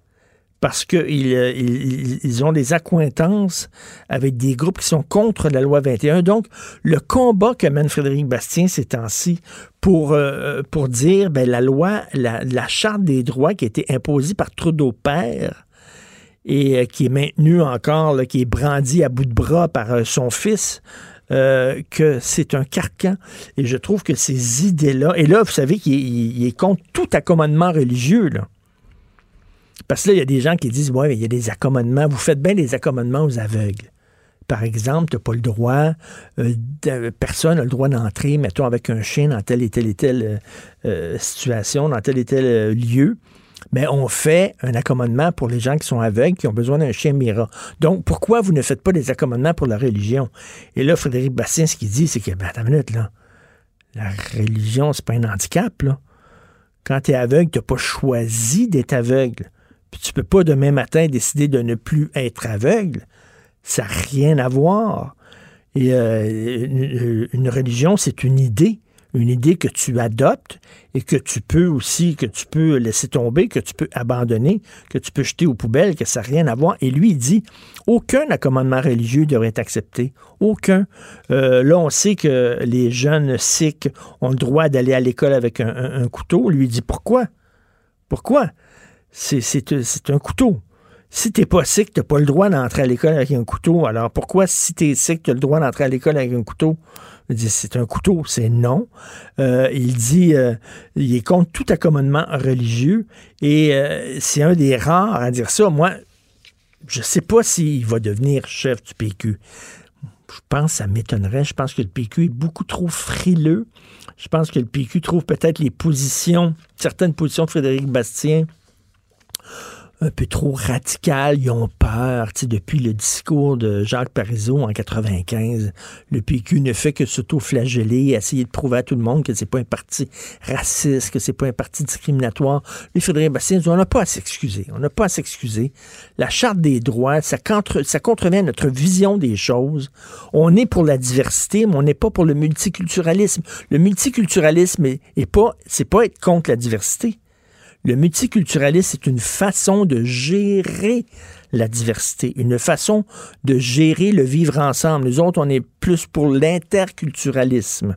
parce qu'ils euh, ont des accointances avec des groupes qui sont contre la loi 21. Donc, le combat que mène Frédéric Bastien ces temps-ci pour, euh, pour dire ben, la loi, la, charte des droits qui a été imposée par Trudeau père et euh, qui est maintenue encore, qui est brandie à bout de bras par son fils, que c'est un carcan. Et je trouve que ces idées-là, et là, vous savez qu'il est contre tout accommodement religieux, là. Parce que là, il y a des gens qui disent, ouais, il y a des accommodements, vous faites bien des accommodements aux aveugles. Par exemple, tu n'as pas le droit, euh, personne n'a le droit d'entrer, mettons, avec un chien dans telle et telle et telle euh, situation, dans tel et tel lieu mais on fait un accommodement pour les gens qui sont aveugles, qui ont besoin d'un chien Mira. Donc, pourquoi vous ne faites pas des accommodements pour la religion? Et là, Frédéric Bastien, ce qu'il dit, c'est que, ben, attends une minute, là. La religion, c'est pas un handicap. Quand tu es aveugle, tu n'as pas choisi d'être aveugle. Puis tu peux pas demain matin décider de ne plus être aveugle. Ça n'a rien à voir. Euh, une religion, c'est une idée une idée que tu adoptes et que tu peux aussi, que tu peux laisser tomber, que tu peux abandonner, que tu peux jeter aux poubelles, que ça n'a rien à voir. Et lui, il dit, aucun accommodement religieux devrait être accepté. Aucun. Euh, là, on sait que les jeunes sikhs ont le droit d'aller à l'école avec un, couteau. Lui, il dit, pourquoi? Pourquoi? C'est un couteau. Si t'es pas sikh, t'as pas le droit d'entrer à l'école avec un couteau. Alors pourquoi, si t'es sikh, t'as le droit d'entrer à l'école avec un couteau? c'est un couteau, c'est non. Euh, il dit, euh, il est contre tout accommodement religieux et euh, c'est un des rares à dire ça. Moi, je sais pas s'il va devenir chef du PQ. Je pense ça m'étonnerait. Je pense que le PQ est beaucoup trop frileux. Je pense que le PQ trouve peut-être les positions, certaines positions de Frédéric Bastien un peu trop radical, ils ont peur. Tu depuis le discours de Jacques Parizeau en 95, le PQ ne fait que s'auto-flageller, essayer de prouver à tout le monde que c'est pas un parti raciste, que c'est pas un parti discriminatoire. Les Frédéric Bastien on n'a pas à s'excuser. On n'a pas à s'excuser. La Charte des droits, ça, contre, ça contrevient à notre vision des choses. On est pour la diversité, mais on n'est pas pour le multiculturalisme. Le multiculturalisme est pas, c'est pas être contre la diversité le multiculturalisme, c'est une façon de gérer la diversité, une façon de gérer le vivre ensemble. Nous autres, on est plus pour l'interculturalisme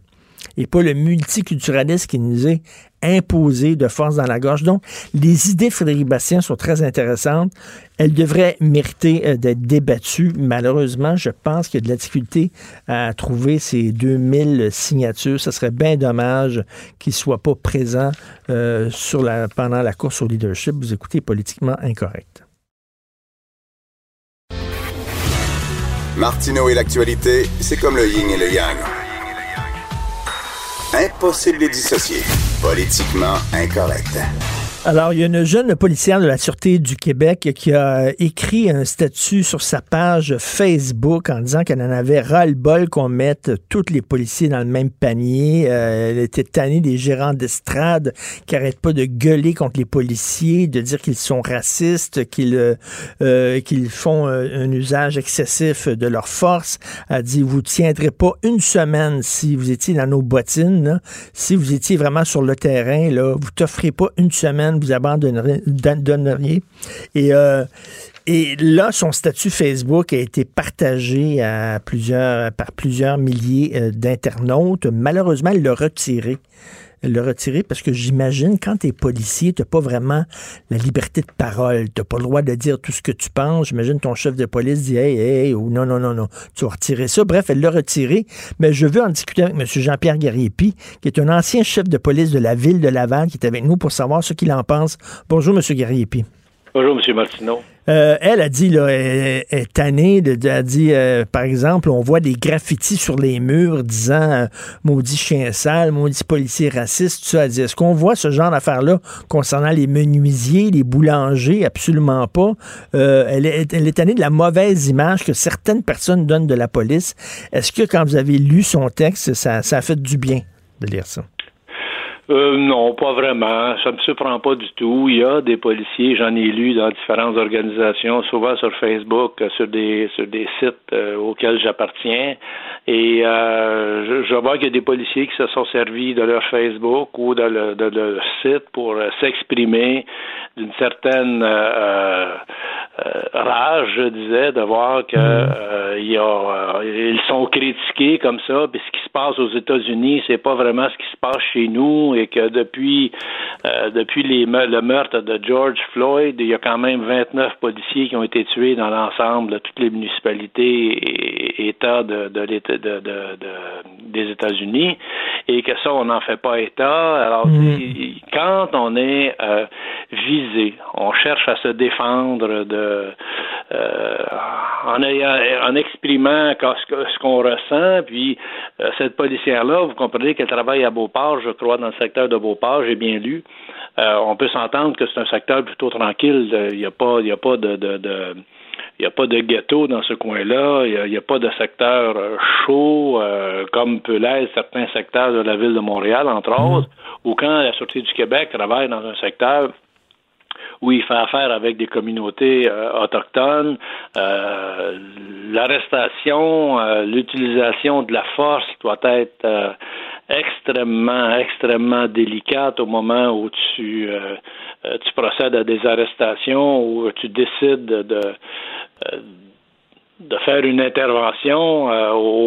et pas le multiculturalisme qui nous est imposé de force dans la gorge. Donc, les idées de Frédéric Bastien sont très intéressantes. Elles devraient mériter euh, d'être débattues. Malheureusement, je pense qu'il y a de la difficulté à trouver ces 2000 signatures. Ce serait bien dommage qu'il ne soit pas présent euh, pendant la course au leadership. Vous écoutez Politiquement Incorrect. Martineau et l'actualité, c'est comme le yin et le yang. Impossible de dissocier. Politiquement incorrect. Alors, il y a une jeune policière de la Sûreté du Québec qui a écrit un statut sur sa page Facebook en disant qu'elle en avait ras-le-bol qu'on mette tous les policiers dans le même panier. Euh, elle était tannée des gérants d'estrade qui n'arrêtent pas de gueuler contre les policiers, de dire qu'ils sont racistes, qu'ils euh, euh, qu'ils font un usage excessif de leur force. Elle a dit, vous tiendrez pas une semaine si vous étiez dans nos bottines, là. si vous étiez vraiment sur le terrain, là, vous t'offrez pas une semaine vous abandonneriez. Et, euh, et là, son statut Facebook a été partagé à plusieurs, par plusieurs milliers euh, d'internautes. Malheureusement, il l'a retiré le retirer parce que j'imagine quand tu es policier, tu pas vraiment la liberté de parole. Tu pas le droit de dire tout ce que tu penses. J'imagine ton chef de police dit Hey, hey, ou non, non, non, non, tu vas retirer ça. Bref, elle l'a retiré. Mais je veux en discuter avec M. Jean-Pierre Gariepi, qui est un ancien chef de police de la ville de Laval, qui est avec nous pour savoir ce qu'il en pense. Bonjour, M. Gariepi. Bonjour, M. Martineau. Euh, elle a dit, là, elle, tannée, de, a dit, euh, par exemple, on voit des graffitis sur les murs disant euh, maudit chien sale, maudit policier raciste, tout ça. Elle dit, est-ce qu'on voit ce genre d'affaires-là concernant les menuisiers, les boulangers? Absolument pas. elle, est, elle est tannée de la mauvaise image que certaines personnes donnent de la police. Est-ce que quand vous avez lu son texte, ça, ça a fait du bien de lire ça? Euh, non, pas vraiment. Ça me surprend pas du tout. Il y a des policiers, j'en ai lu dans différentes organisations, souvent sur Facebook, euh, sur des sur des sites euh, auxquels j'appartiens. Et euh, je, vois qu'il y a des policiers qui se sont servis de leur Facebook ou de, leur site pour s'exprimer d'une certaine rage, je disais, de voir que mm. y a, ils sont critiqués comme ça. Puis ce qui se passe aux États-Unis, c'est pas vraiment ce qui se passe chez nous et que depuis euh, depuis les, le meurtre de George Floyd, il y a quand même 29 policiers qui ont été tués dans l'ensemble de toutes les municipalités et États de, de, de, des États-Unis et que ça, on n'en fait pas État. Alors, mm. quand on est euh, visé, on cherche à se défendre de euh, en, ayant, en exprimant ce qu'on ressent, puis cette policière-là, vous comprenez qu'elle travaille à Beauport, je crois, dans le secteur de Beauport, j'ai bien lu. Euh, on peut s'entendre que c'est un secteur plutôt tranquille. Il n'y a pas, il y a pas de, de, il n'y a pas de ghetto dans ce coin-là, il n'y a, pas de secteur euh, chaud euh, comme peut l'être certains secteurs de la ville de Montréal, entre mhm. autres, ou quand la Sûreté du Québec travaille dans un secteur où il fait affaire avec des communautés autochtones, l'arrestation, l'utilisation de la force doit être extrêmement, extrêmement délicate au moment où tu, euh, euh, tu procèdes à des arrestations, où tu décides de, de, euh, faire une intervention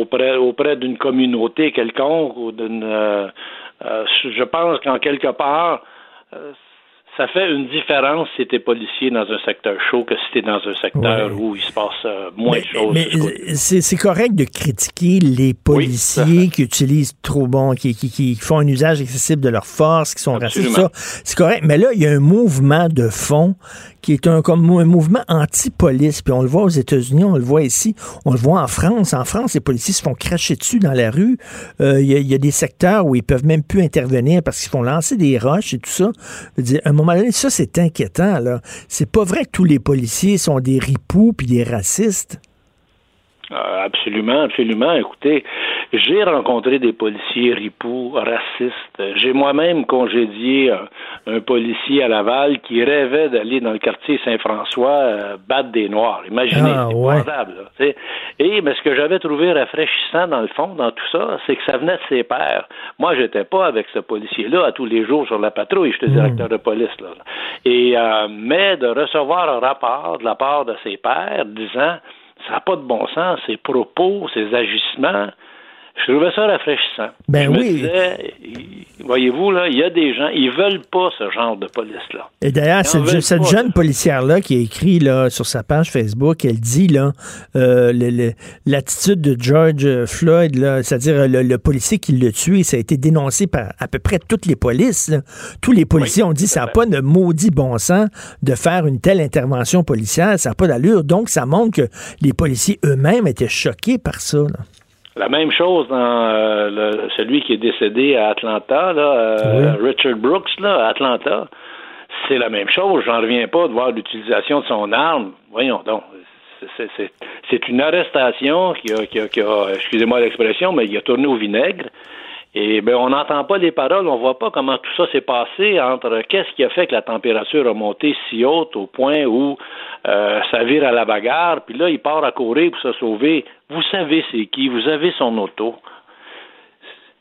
auprès, auprès d'une communauté quelconque ou d'une. je pense qu'en quelque part, ça fait une différence si t'es policier dans un secteur chaud que si t'es dans un secteur où il se passe euh, moins de choses. Mais c'est correct de critiquer les policiers qui utilisent trop bon, qui, qui, qui, font un usage excessif de leur force, qui sont racistes, ça. C'est correct. Mais là, il y a un mouvement de fond qui est un, comme un mouvement anti-police. Puis on le voit aux États-Unis, on le voit ici, on le voit en France. En France, les policiers se font cracher dessus dans la rue. Euh, il y, a des secteurs où ils peuvent même plus intervenir parce qu'ils font lancer des roches et tout ça. un ça, c'est inquiétant. là. C'est pas vrai que tous les policiers sont des ripoux puis des racistes. Euh, absolument, absolument. Écoutez, j'ai rencontré des policiers ripoux, racistes. J'ai moi-même congédié un, policier à Laval qui rêvait d'aller dans le quartier Saint-François euh, battre des Noirs. Imaginez, ah, c'est Et mais ce que j'avais trouvé rafraîchissant dans le fond, dans tout ça, c'est que ça venait de ses pères. Moi, j'étais pas avec ce policier-là à tous les jours sur la patrouille. J'étais hmm. directeur de police là. Et euh, mais de recevoir un rapport de la part de ses pères disant ça n'a pas de bon sens, ses propos, ses agissements. Je trouvais ça rafraîchissant. Ben oui. voyez-vous, là, il y a des gens, ils veulent pas ce genre de police-là. Et d'ailleurs, cette, jeune policière-là qui a écrit là, sur sa page Facebook, elle dit là euh, l'attitude de George Floyd, c'est-à-dire le, policier qui l'a tué, ça a été dénoncé par à peu près toutes les polices. Tous les policiers ont dit ça n'a pas de maudit bon sens de faire une telle intervention policière, ça n'a pas d'allure. Donc, ça montre que les policiers eux-mêmes étaient choqués par ça. Là. La même chose dans euh, le- celui qui est décédé à Atlanta, là, euh, Richard Brooks, là, à Atlanta. C'est la même chose. J'en reviens pas de voir l'utilisation de son arme. Voyons donc. C'est- une arrestation qui a, qui a- qui a- excusez-moi l'expression, mais il a tourné au vinaigre. Et ben, on n'entend pas les paroles, on voit pas comment tout ça s'est passé entre qu'est-ce qui a fait que la température a monté si haute au point où euh, ça vire à la bagarre, puis là, il part à courir pour se sauver. Vous savez c'est qui, vous avez son auto.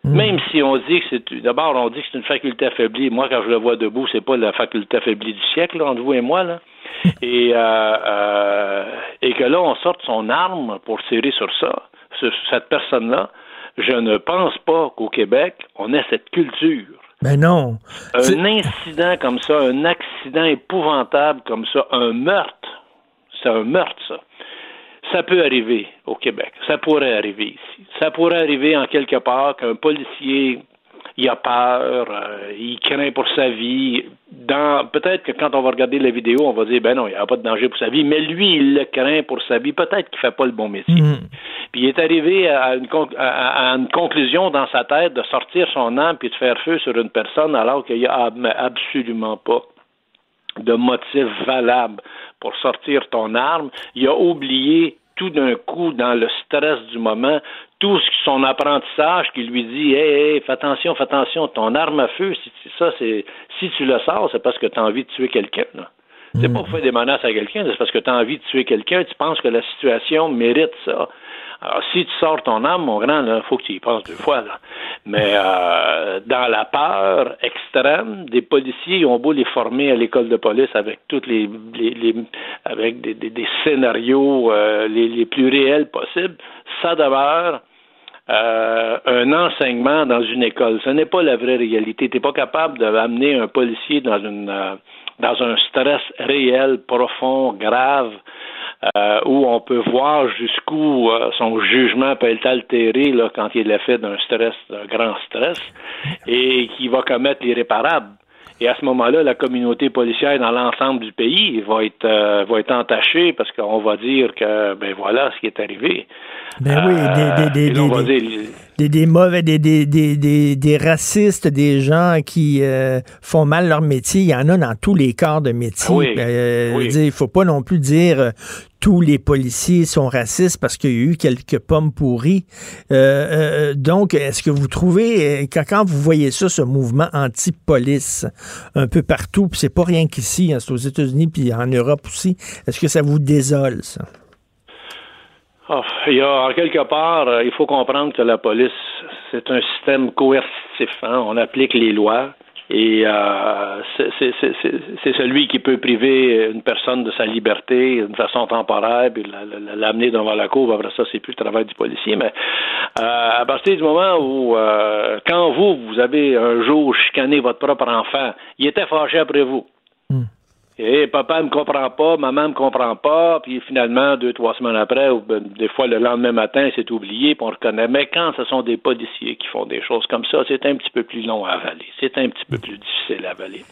Même si on dit que c'est d'abord on dit que c'est une faculté affaiblie. Moi, quand je le vois debout, c'est pas la faculté affaiblie du siècle là, entre vous et moi là. *laughs* Et euh, euh, et que là on sorte son arme pour tirer sur ça, sur cette personne-là. Je ne pense pas qu'au Québec on ait cette culture. Ben non. Un incident comme ça, un accident épouvantable comme ça, un meurtre, c'est un meurtre, ça. Ça peut arriver au Québec. Ça pourrait arriver ici. Ça pourrait arriver en quelque part qu'un policier, il a peur, euh, il craint pour sa vie. Dans, peut-être que quand on va regarder la vidéo, on va dire, ben non, il n'y a pas de danger pour sa vie, mais lui, il le craint pour sa vie. Peut-être qu'il fait pas le bon métier. Mhm. Puis il est arrivé à une, à- conclusion dans sa tête de sortir son âme puis de faire feu sur une personne alors qu'il n'y a ab- absolument pas de motif valable pour sortir ton arme. Il a oublié tout d'un coup, dans le stress du moment, tout son apprentissage qui lui dit Hey, hey, fais attention, fais attention, ton arme à feu, si tu, ça, c'est si tu le sors, c'est parce que tu as envie de tuer quelqu'un. là. C'est pas pour faire des menaces à quelqu'un, c'est parce que tu as envie de tuer quelqu'un, tu penses que la situation mérite ça. Alors, si tu sors ton arme, mon grand, il faut que tu y penses deux fois. Là. Mais *laughs* euh, dans la peur extrême, des policiers ils ont beau les former à l'école de police avec toutes les, les, les- avec des, des, des scénarios euh, les, les plus réels possibles, ça demeure euh, un enseignement dans une école. Ce n'est pas la vraie réalité. Tu n'es pas capable d'amener un policier dans une euh, dans un stress réel, profond, grave, euh, où on peut voir jusqu'où euh, son jugement peut être altéré là, quand il est fait d'un stress, d'un grand stress, et qui va commettre l'irréparable. Et à ce moment-là, la communauté policière dans l'ensemble du pays va être euh, va être entachée parce qu'on va dire que ben voilà ce qui est arrivé. Ben oui, des, des, des, on va dire, des, des mauvais, des, des, des, des, des racistes, des gens qui euh, font mal leur métier. Il y en a dans tous les corps de métier. Oui, Euh, oui. je veux dire, Il faut pas non plus dire euh, tous les policiers sont racistes parce qu'il y a eu quelques pommes pourries. Euh, euh, donc, est-ce que vous trouvez, euh, quand, quand vous voyez ça, ce mouvement anti-police un peu partout, puis c'est pas rien qu'ici, hein, c'est aux États-Unis puis en Europe aussi, est-ce que ça vous désole, ça? Ah, il y a, en quelque part, euh, il faut comprendre que la police, c'est un système coercitif. hein. On applique les lois et euh, c'est- celui qui peut priver une personne de sa liberté d'une façon temporaire puis la- la- l'amener devant la cour. Après ça, c'est plus le travail du policier. Mais euh, à partir du moment où, quand vous, vous avez un jour chicané votre propre enfant, il était fâché après vous. Et papa me comprend pas, maman me comprend pas, puis finalement, deux, trois semaines après, ou ben, des fois le lendemain matin, c'est oublié, puis on reconnaît. Mais quand ce sont des policiers qui font des choses comme ça, c'est un petit peu plus long à avaler. C'est un petit peu plus difficile à avaler.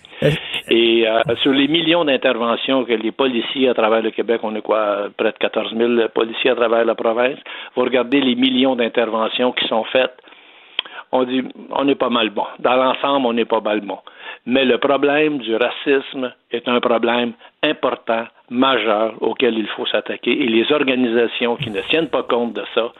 Et euh, sur les millions d'interventions que les policiers à travers le Québec, on est quoi, près de 14 000 policiers à travers la province, vous regardez les millions d'interventions qui sont faites, on dit on est pas mal bon. Dans l'ensemble, on est pas mal bon. Mais le problème du racisme est un problème important, majeur, auquel il faut s'attaquer. Et les organisations qui ne tiennent pas compte de ça,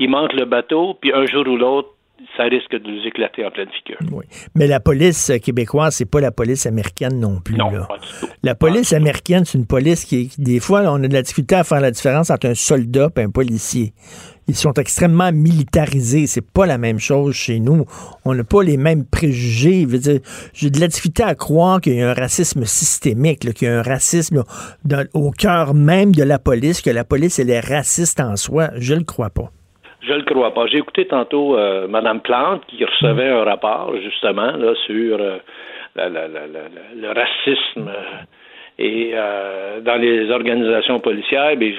ils manquent le bateau, puis un jour ou l'autre, ça risque de nous éclater en pleine figure. Oui. Mais la police québécoise, c'est pas la police américaine non plus. Non, là. pas du tout. La police américaine, c'est une police qui, qui, des fois, on a de la difficulté à faire la différence entre un soldat et un policier. Ils sont extrêmement militarisés. C'est pas la même chose chez nous. On n'a pas les mêmes préjugés. J'ai de la difficulté à croire qu'il y a un racisme systémique, qu'il y a un racisme là, dans- au cœur même de la police, que la police, elle est raciste en soi. Je le crois pas. Je le crois pas. J'ai écouté tantôt euh, Mme Plante qui recevait un rapport justement là sur euh, la- la- la- la- la- le racisme euh, et euh, dans les organisations policières. Mais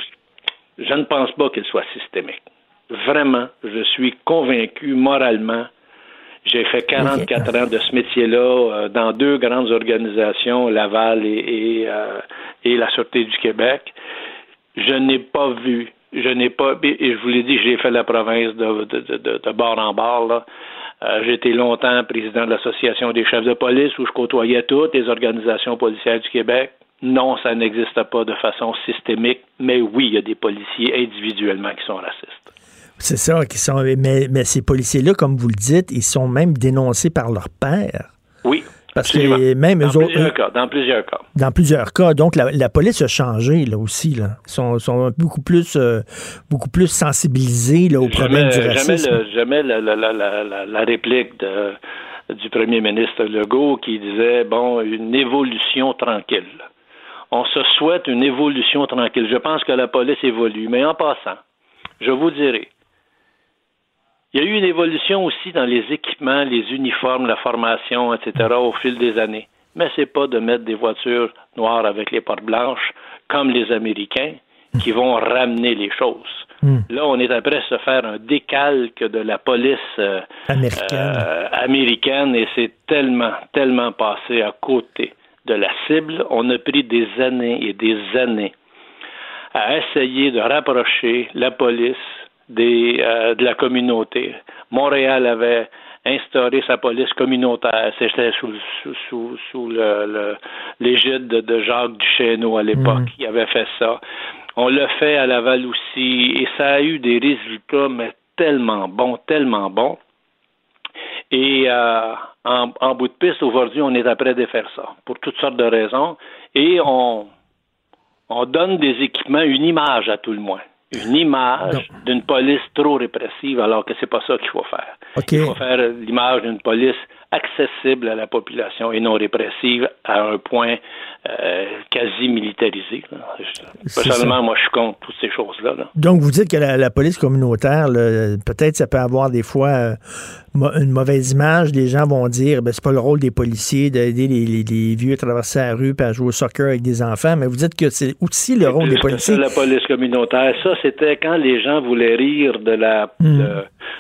je, je ne pense pas qu'il soit systémique. Vraiment, je suis convaincu moralement. J'ai fait 44 ans de ce métier-là euh, dans deux grandes organisations, Laval et, et, euh, et la Sûreté du Québec. Je n'ai pas vu je n'ai pas, et je vous l'ai dit, j'ai fait la province de, de, de, de bord en bord. Là. Euh, j'ai été longtemps président de l'Association des chefs de police où je côtoyais toutes les organisations policières du Québec. Non, ça n'existe pas de façon systémique, mais oui, il y a des policiers individuellement qui sont racistes. C'est ça, qui sont, mais, mais ces policiers-là, comme vous le dites, ils sont même dénoncés par leur père. Oui. Parce que même dans eux autres. Plusieurs cas, dans plusieurs cas. Dans plusieurs cas. Donc, la, police a changé, là aussi. Là. Ils sont, sont beaucoup, plus, euh, beaucoup plus sensibilisés là, au problème du racisme. Jamais, la, la, la, la, réplique de, du premier ministre Legault qui disait, bon, une évolution tranquille. On se souhaite une évolution tranquille. Je pense que la police évolue. Mais en passant, je vous dirai, il y a eu une évolution aussi dans les équipements, les uniformes, la formation, etc. au fil des années. Mais c'est pas de mettre des voitures noires avec les portes blanches comme les Américains qui vont ramener les choses. Hmm. Là, on est après se faire un décalque de la police euh, euh, américaine. et c'est tellement, tellement passé à côté de la cible. On a pris des années et des années à essayer de rapprocher la police des, euh, de la communauté. Montréal avait instauré sa police communautaire. C'était sous, sous, sous, l'égide de, Jacques Duchesneau à l'époque. qui avait fait ça. On l'a fait à Laval aussi et ça a eu des résultats mais tellement bons, tellement bons. Et euh, en, en, bout de piste, aujourd'hui, on est après de faire ça pour toutes sortes de raisons. Et on, on donne des équipements, une image à tout le moins une image d'une police trop répressive, alors que c'est pas ça qu'il faut faire. Il faut faire l'image d'une police accessible à la population et non répressive à un point euh, quasi militarisé. Personnellement, moi, je suis contre toutes ces choses-là. Donc, vous dites que la, police communautaire, peut-être ça peut avoir des fois euh, une mauvaise image. Les gens vont dire, ben, c'est pas le rôle des policiers d'aider les, vieux à traverser la rue et à jouer au soccer avec des enfants, mais vous dites que c'est aussi le rôle des policiers. la police communautaire, ça, c'était quand les gens voulaient rire de la,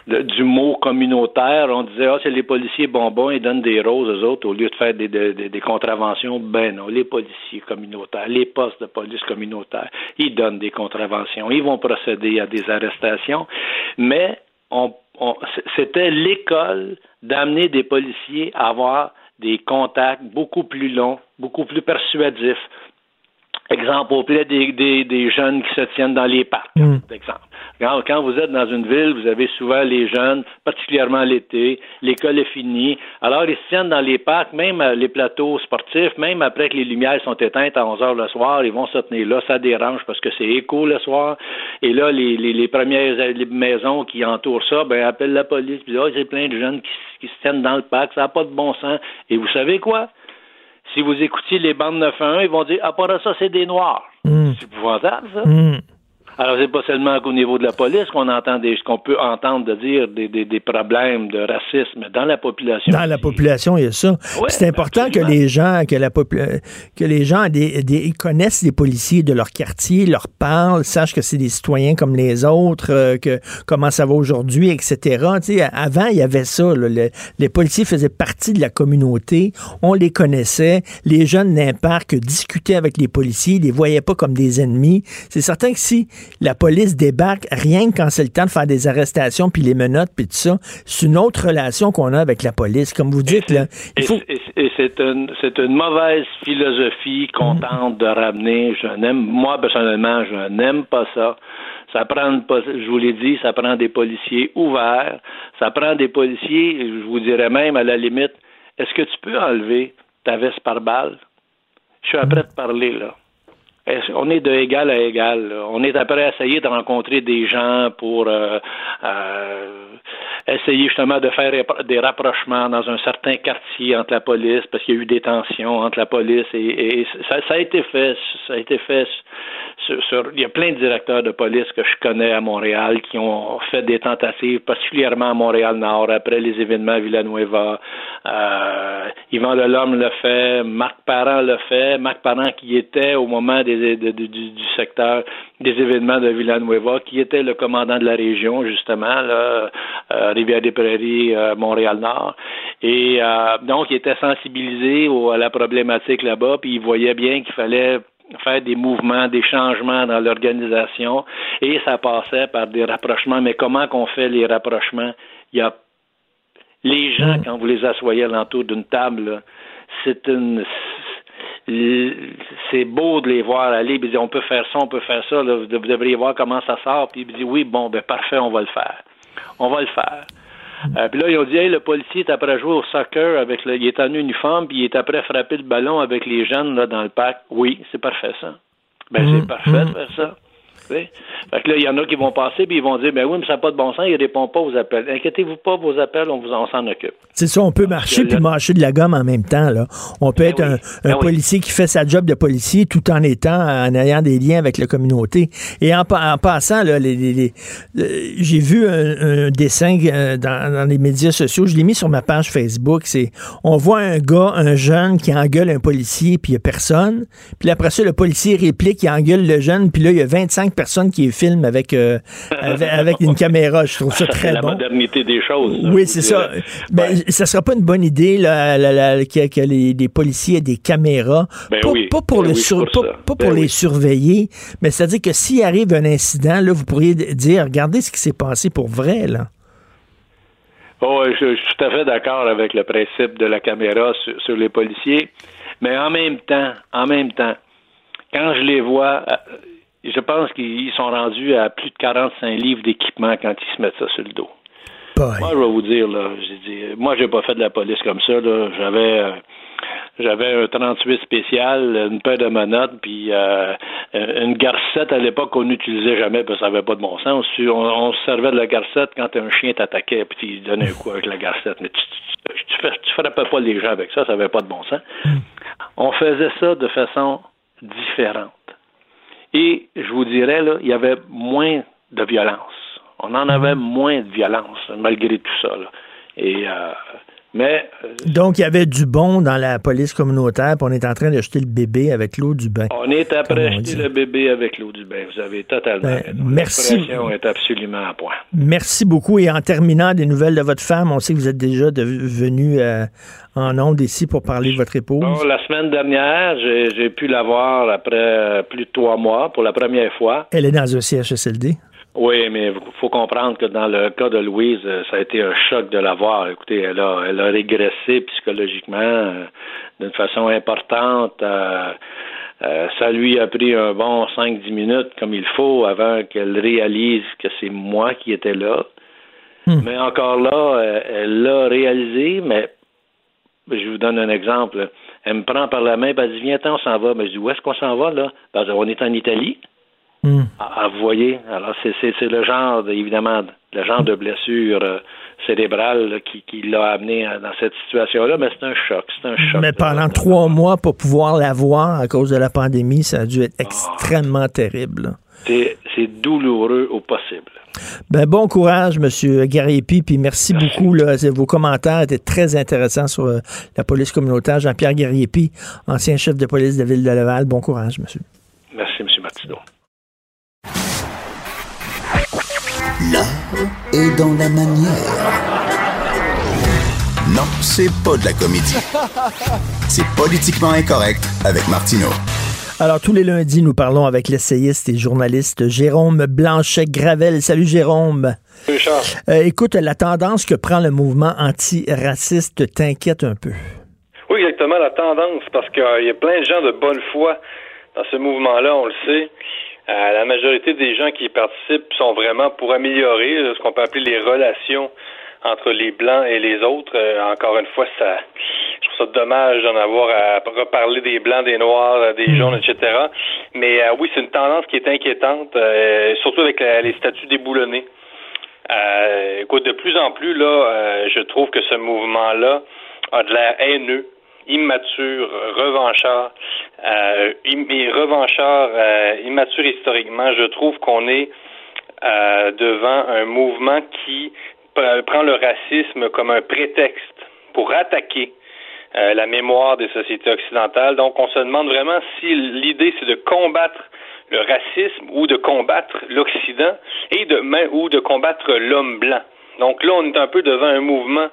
du mot communautaire. On disait, ah, c'est les policiers bonbons, ils donnent des roses aux autres au lieu de faire des, contraventions. Ben non, les policiers communautaires, les postes de police communautaire, ils donnent des contraventions, ils vont procéder à des arrestations, mais c'était l'école d'amener des policiers à avoir des contacts beaucoup plus longs, beaucoup plus persuasifs. Exemple, auprès des, des, jeunes qui se tiennent dans les parcs, mm. exemple. Quand, vous êtes dans une ville, vous avez souvent les jeunes, particulièrement l'été, l'école est finie. Alors, ils se tiennent dans les parcs, même euh, les plateaux sportifs, même après que les lumières sont éteintes à 11 heures le soir, ils vont se tenir là. Ça dérange parce que c'est écho le soir. Et là, les, les, premières maisons qui entourent ça, ben, appellent la police. Puis, oh, c'est plein de jeunes qui, se tiennent dans le parc. Ça n'a pas de bon sens. Et vous savez quoi? Si vous écoutiez les bandes 911, ils vont dire, à part ça, c'est des noirs. Mm. C'est épouvantable, ça. Mm. Alors, c'est pas seulement qu'au niveau de la police qu'on entend des, qu'on peut entendre de dire des, des, des, problèmes de racisme dans la population. Dans la population, il y a ça. c'est important que les gens, que la que les gens des, des, connaissent les policiers de leur quartier, leur parlent, sachent que c'est des citoyens comme les autres, euh, que comment ça va aujourd'hui, etc. Tu sais, avant, il y avait ça. les policiers faisaient partie de la communauté. On les connaissait. Les jeunes d'un parc discutaient avec les policiers, ils les voyaient pas comme des ennemis. C'est certain que si la police débarque rien que quand c'est le temps de faire des arrestations, puis les menottes, puis tout ça. C'est une autre relation qu'on a avec la police. Comme vous dites, là, et, c'est une, une, mauvaise philosophie qu'on mhm. tente de ramener. Je n'aime, moi, personnellement, je n'aime pas ça. Ça prend, je vous l'ai dit, ça prend des policiers ouverts. Ça prend des policiers, je vous dirais même, à la limite, est-ce que tu peux enlever ta veste par balle? Je suis après de parler, là on est de égal à égal. On est après à essayer de rencontrer des gens pour euh, euh, essayer justement de faire des rapprochements dans un certain quartier entre la police, parce qu'il y a eu des tensions entre la police et, ça, a été fait. Ça a été fait. Sur, il y a plein de directeurs de police que je connais à Montréal qui ont fait des tentatives, particulièrement à Montréal-Nord, après les événements à Villanueva. Euh, Yvan Delorme le fait, Marc Parent le fait, Marc Parent qui était au moment des du, secteur des événements de Villanueva, qui était le commandant de la région, justement, là, euh, Rivière-des-Prairies, euh, Montréal-Nord. Et euh, donc, il était sensibilisé à la problématique là-bas, puis il voyait bien qu'il fallait faire des mouvements, des changements dans l'organisation, et ça passait par des rapprochements. Mais comment qu'on fait les rapprochements? Il y a les gens, quand vous les assoyez alentour d'une table, c'est une c'est beau de les voir aller, puis on peut faire ça, on peut faire ça, vous devriez voir comment ça sort, puis il dit oui, bon, ben parfait, on va le faire. On va le faire. Euh, puis là, ils ont dit, hey, le policier est après jouer au soccer avec le, il est en uniforme, puis il est après frapper le ballon avec les jeunes là, dans le parc. Oui, c'est parfait ça. Ben, c'est parfait de faire ça. Fait que là, il y en a qui vont passer puis ils vont dire ben oui, mais ça n'a pas de bon sens, il répond pas aux appels. Inquiétez-vous pas, vos appels, on vous en s'en occupe. C'est ça, on peut marcher puis mâcher de la gomme en même temps. Là. On peut ben être un, ben policier qui fait sa job de policier tout en étant, en ayant des liens avec la communauté. Et en, passant, là, les, euh, j'ai vu un, dessin euh, dans, les médias sociaux, je l'ai mis sur ma page Facebook. C'est on voit un gars, un jeune qui engueule un policier puis il n'y a personne. Puis après ça, le policier réplique, il engueule le jeune, puis là, il y a 25 personnes qui filment avec, euh, avec, une caméra. Je trouve ça très la bon. La modernité des choses. Oui, c'est ça. Ben, ça sera pas une bonne idée là, que, les, policiers aient des caméras. Ben pas, oui. pas, pour, ben le pour, pas, pour les surveiller, mais c'est-à-dire que s'il arrive un incident, là, vous pourriez dire, regardez ce qui s'est passé pour vrai. Là. Oh, je, suis tout à fait d'accord avec le principe de la caméra sur, sur, les policiers, mais en même temps, en même temps, quand je les vois, euh, je pense qu'ils sont rendus à plus de 45 livres d'équipement quand ils se mettent ça sur le dos. Moi, je vais vous dire, là, j'ai dit, moi, j'ai pas fait de la police comme ça, là. J'avais, euh, j'avais un 38 spécial, une paire de menottes, puis euh, une garcette à l'époque qu'on n'utilisait jamais parce que ça n'avait pas de bon sens. On, se servait de la garcette quand un chien t'attaquait, puis il donnait un coup avec la garcette. Mais tu, tu, tu, frappais pas les gens avec ça, ça n'avait pas de bon sens. Hmm. On faisait ça de façon différente. Et je vous dirais, là, il y avait moins de violence. On en avait mhm. moins de violence, malgré tout ça. Là. Et euh, mais. Euh, Donc, il y avait du bon dans la police communautaire, puis on est en train d'acheter le bébé avec l'eau du bain. On est après acheter le bébé avec l'eau du bain. Vous avez totalement. Ben, merci. est absolument à point. Merci beaucoup. Et en terminant, des nouvelles de votre femme, on sait que vous êtes déjà venu euh, en ondes ici pour parler de votre épouse. la semaine dernière, j'ai pu la voir après euh, plus de trois mois pour la première fois. Elle est dans un CHSLD? Oui, mais il faut comprendre que dans le cas de Louise, euh, ça a été un choc de la voir. Écoutez, elle a, elle a régressé psychologiquement euh, d'une façon importante. Euh, ça lui a pris un bon 5-10 minutes comme il faut avant qu'elle réalise que c'est moi qui étais là. Hmm. Mais encore là, elle l'a réalisé, mais je vous donne un exemple. Elle me prend par la main, elle dit Viens, on s'en va. Mais je dis Où est-ce qu'on s'en va là? on est en Italie. Hmm. Ah, vous voyez, alors c'est, le genre, évidemment, le genre de blessure euh, cérébrale qui, l'a amené dans cette situation-là, mais c'est un choc, c'est un choc. Mais pendant trois mois, pour pouvoir la voir à cause de la pandémie, ça a dû être extrêmement terrible. C'est, douloureux au possible. Ben, bon courage, M. Gariepi, puis merci, beaucoup. vos commentaires étaient très intéressants sur euh, la police communautaire. Jean-Pierre Gariepi, ancien chef de police de la ville de Laval. Bon courage, monsieur. Merci, M. Martineau. L'art est dans la manière. Non, c'est pas de la comédie. C'est politiquement incorrect avec Martineau. Alors, tous les lundis, nous parlons avec l'essayiste et journaliste Jérôme Blanchet-Gravel. Salut, Jérôme. Salut, Charles. Euh, écoute, la tendance que prend le mouvement antiraciste t'inquiète un peu. Oui, exactement, la tendance, parce qu'il y a plein de gens de bonne foi dans ce mouvement-là, on le sait. Euh, la majorité des gens qui y participent sont vraiment pour améliorer euh, ce qu'on peut appeler les relations entre les blancs et les autres. Euh, encore une fois, ça, je trouve ça dommage d'en avoir à reparler des blancs, des noirs, des hmm. jaunes, etc. Mais oui, c'est une tendance qui est inquiétante, surtout avec les statuts déboulonnés. écoute, de plus en plus là, je trouve que ce mouvement-là a de l'air haineux immature, revanchard, euh, revanchard, euh, immature historiquement, je trouve qu'on est euh, devant un mouvement qui prend le racisme comme un prétexte pour attaquer euh, la mémoire des sociétés occidentales. Donc, on se demande vraiment si l'idée c'est de combattre le racisme ou de combattre l'Occident et de ou de combattre l'homme blanc. Donc là, on est un peu devant un mouvement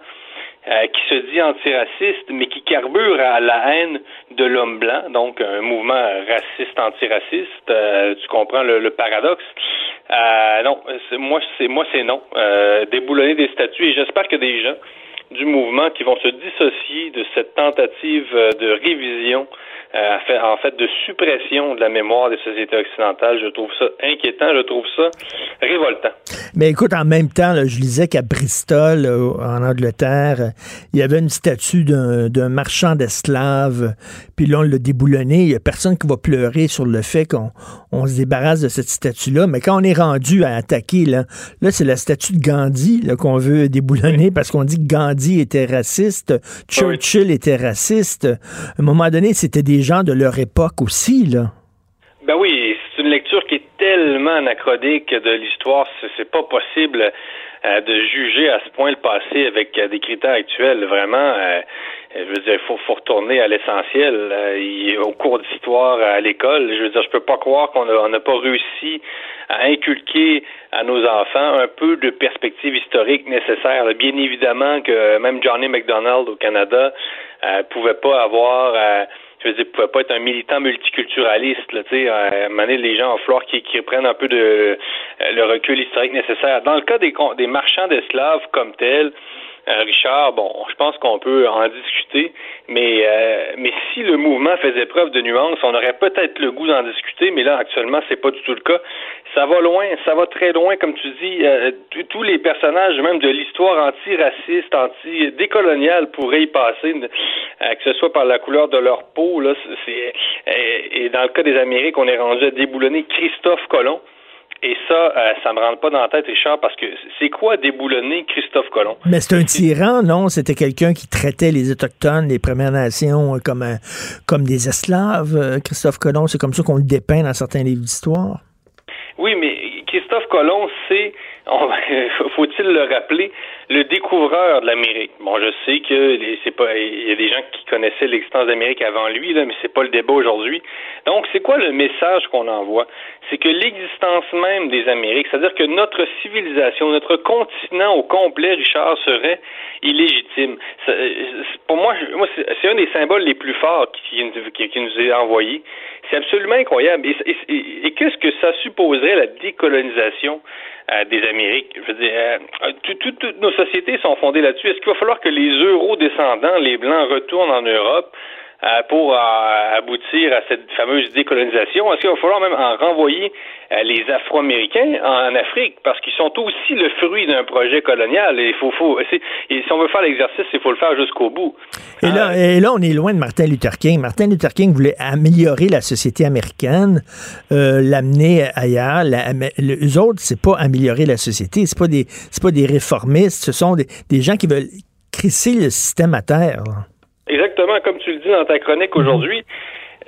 euh, qui se dit antiraciste, mais qui carbure à la haine de l'homme blanc, donc un mouvement raciste antiraciste. Euh, tu comprends le, paradoxe euh, Non, moi c'est moi c'est non. déboulonner des statuts et j'espère que des gens du mouvement qui vont se dissocier de cette tentative de révision euh, en fait de suppression de la mémoire des sociétés occidentales. Je trouve ça inquiétant, je trouve ça révoltant. Mais écoute, en même temps, je lisais qu'à Bristol, en Angleterre, il y avait une statue d'un marchand d'esclaves, puis là, on l'a déboulonné. Il n'y a personne qui va pleurer sur le fait qu'on on se débarrasse de cette statue-là. Mais quand on est rendu à attaquer, là, là c'est la statue de Gandhi qu'on veut déboulonner parce qu'on dit que Gandhi était raciste, Churchill était raciste. À un moment donné, c'était des gens de leur époque aussi, là. Ben oui, c'est une lecture qui est tellement anachronique de l'histoire, c'est pas possible euh, de juger à ce point le passé avec euh, des critères actuels. Vraiment, euh, je veux dire, il faut, faut, retourner à l'essentiel. au cours d'histoire à l'école, je veux dire, je peux pas croire qu'on n'a pas réussi à inculquer à nos enfants un peu de perspective historique nécessaire. Bien évidemment que même Johnny McDonald au Canada pouvait pas avoir je veux dire, pouvait pas être un militant multiculturaliste, là, à un les gens en flore qui, qui prennent un peu de euh, le recul historique nécessaire. Dans le cas des, des marchands d'esclaves comme tels, Richard, bon, je pense qu'on peut en discuter, mais euh, mais si le mouvement faisait preuve de nuance, on aurait peut-être le goût d'en discuter, mais là actuellement c'est pas du tout le cas. Ça va loin, ça va très loin, comme tu dis. Euh, tous les personnages, même de l'histoire antiraciste, anti-décoloniale, pourraient y passer, que ce soit par la couleur de leur peau. Là, c'est et dans le cas des Amériques, on est rendu à déboulonner Christophe Colomb. Et ça, euh, ça me rentre pas dans la tête, Richard, parce que c'est quoi déboulonner Christophe Colomb? Mais c'est un tyran, non? C'était quelqu'un qui traitait les Autochtones, les Premières Nations, euh, comme, comme des esclaves. Euh, Christophe Colomb, c'est comme ça qu'on le dépeint dans certains livres d'histoire. Oui, mais Christophe Colomb, c'est, *laughs* faut-il le rappeler, le découvreur de l'Amérique. Bon, je sais que c'est pas, il y a des gens qui connaissaient l'existence d'Amérique avant lui, là, mais c'est pas le débat aujourd'hui. Donc, c'est quoi le message qu'on envoie? C'est que l'existence même des Amériques, c'est-à-dire que notre civilisation, notre continent au complet, Richard, serait illégitime. pour moi, c'est un des symboles les plus forts qui, qui, nous est envoyé. C'est absolument incroyable. Et, qu'est-ce que ça supposerait la décolonisation? Euh, des Amériques? Je veux dire, euh, toutes nos sociétés sont fondées là-dessus. Est-ce qu'il va falloir que les euro-descendants, les Blancs, retournent en Europe? Euh, pour aboutir à cette fameuse décolonisation? Est-ce qu'il va falloir même en renvoyer euh, les Afro-Américains en Afrique? Parce qu'ils sont aussi le fruit d'un projet colonial. Et, faut, faut, et si on veut faire l'exercice, il faut le faire jusqu'au bout. Et là, euh, et là, on est loin de Martin Luther King. Martin Luther King voulait améliorer la société américaine, l'amener ailleurs. La, les autres, c'est pas améliorer la société. C'est pas des, c'est pas des réformistes. Ce sont des, des gens qui veulent crisser le système à terre. Exactement, comme tu le dis dans ta chronique mhm. aujourd'hui,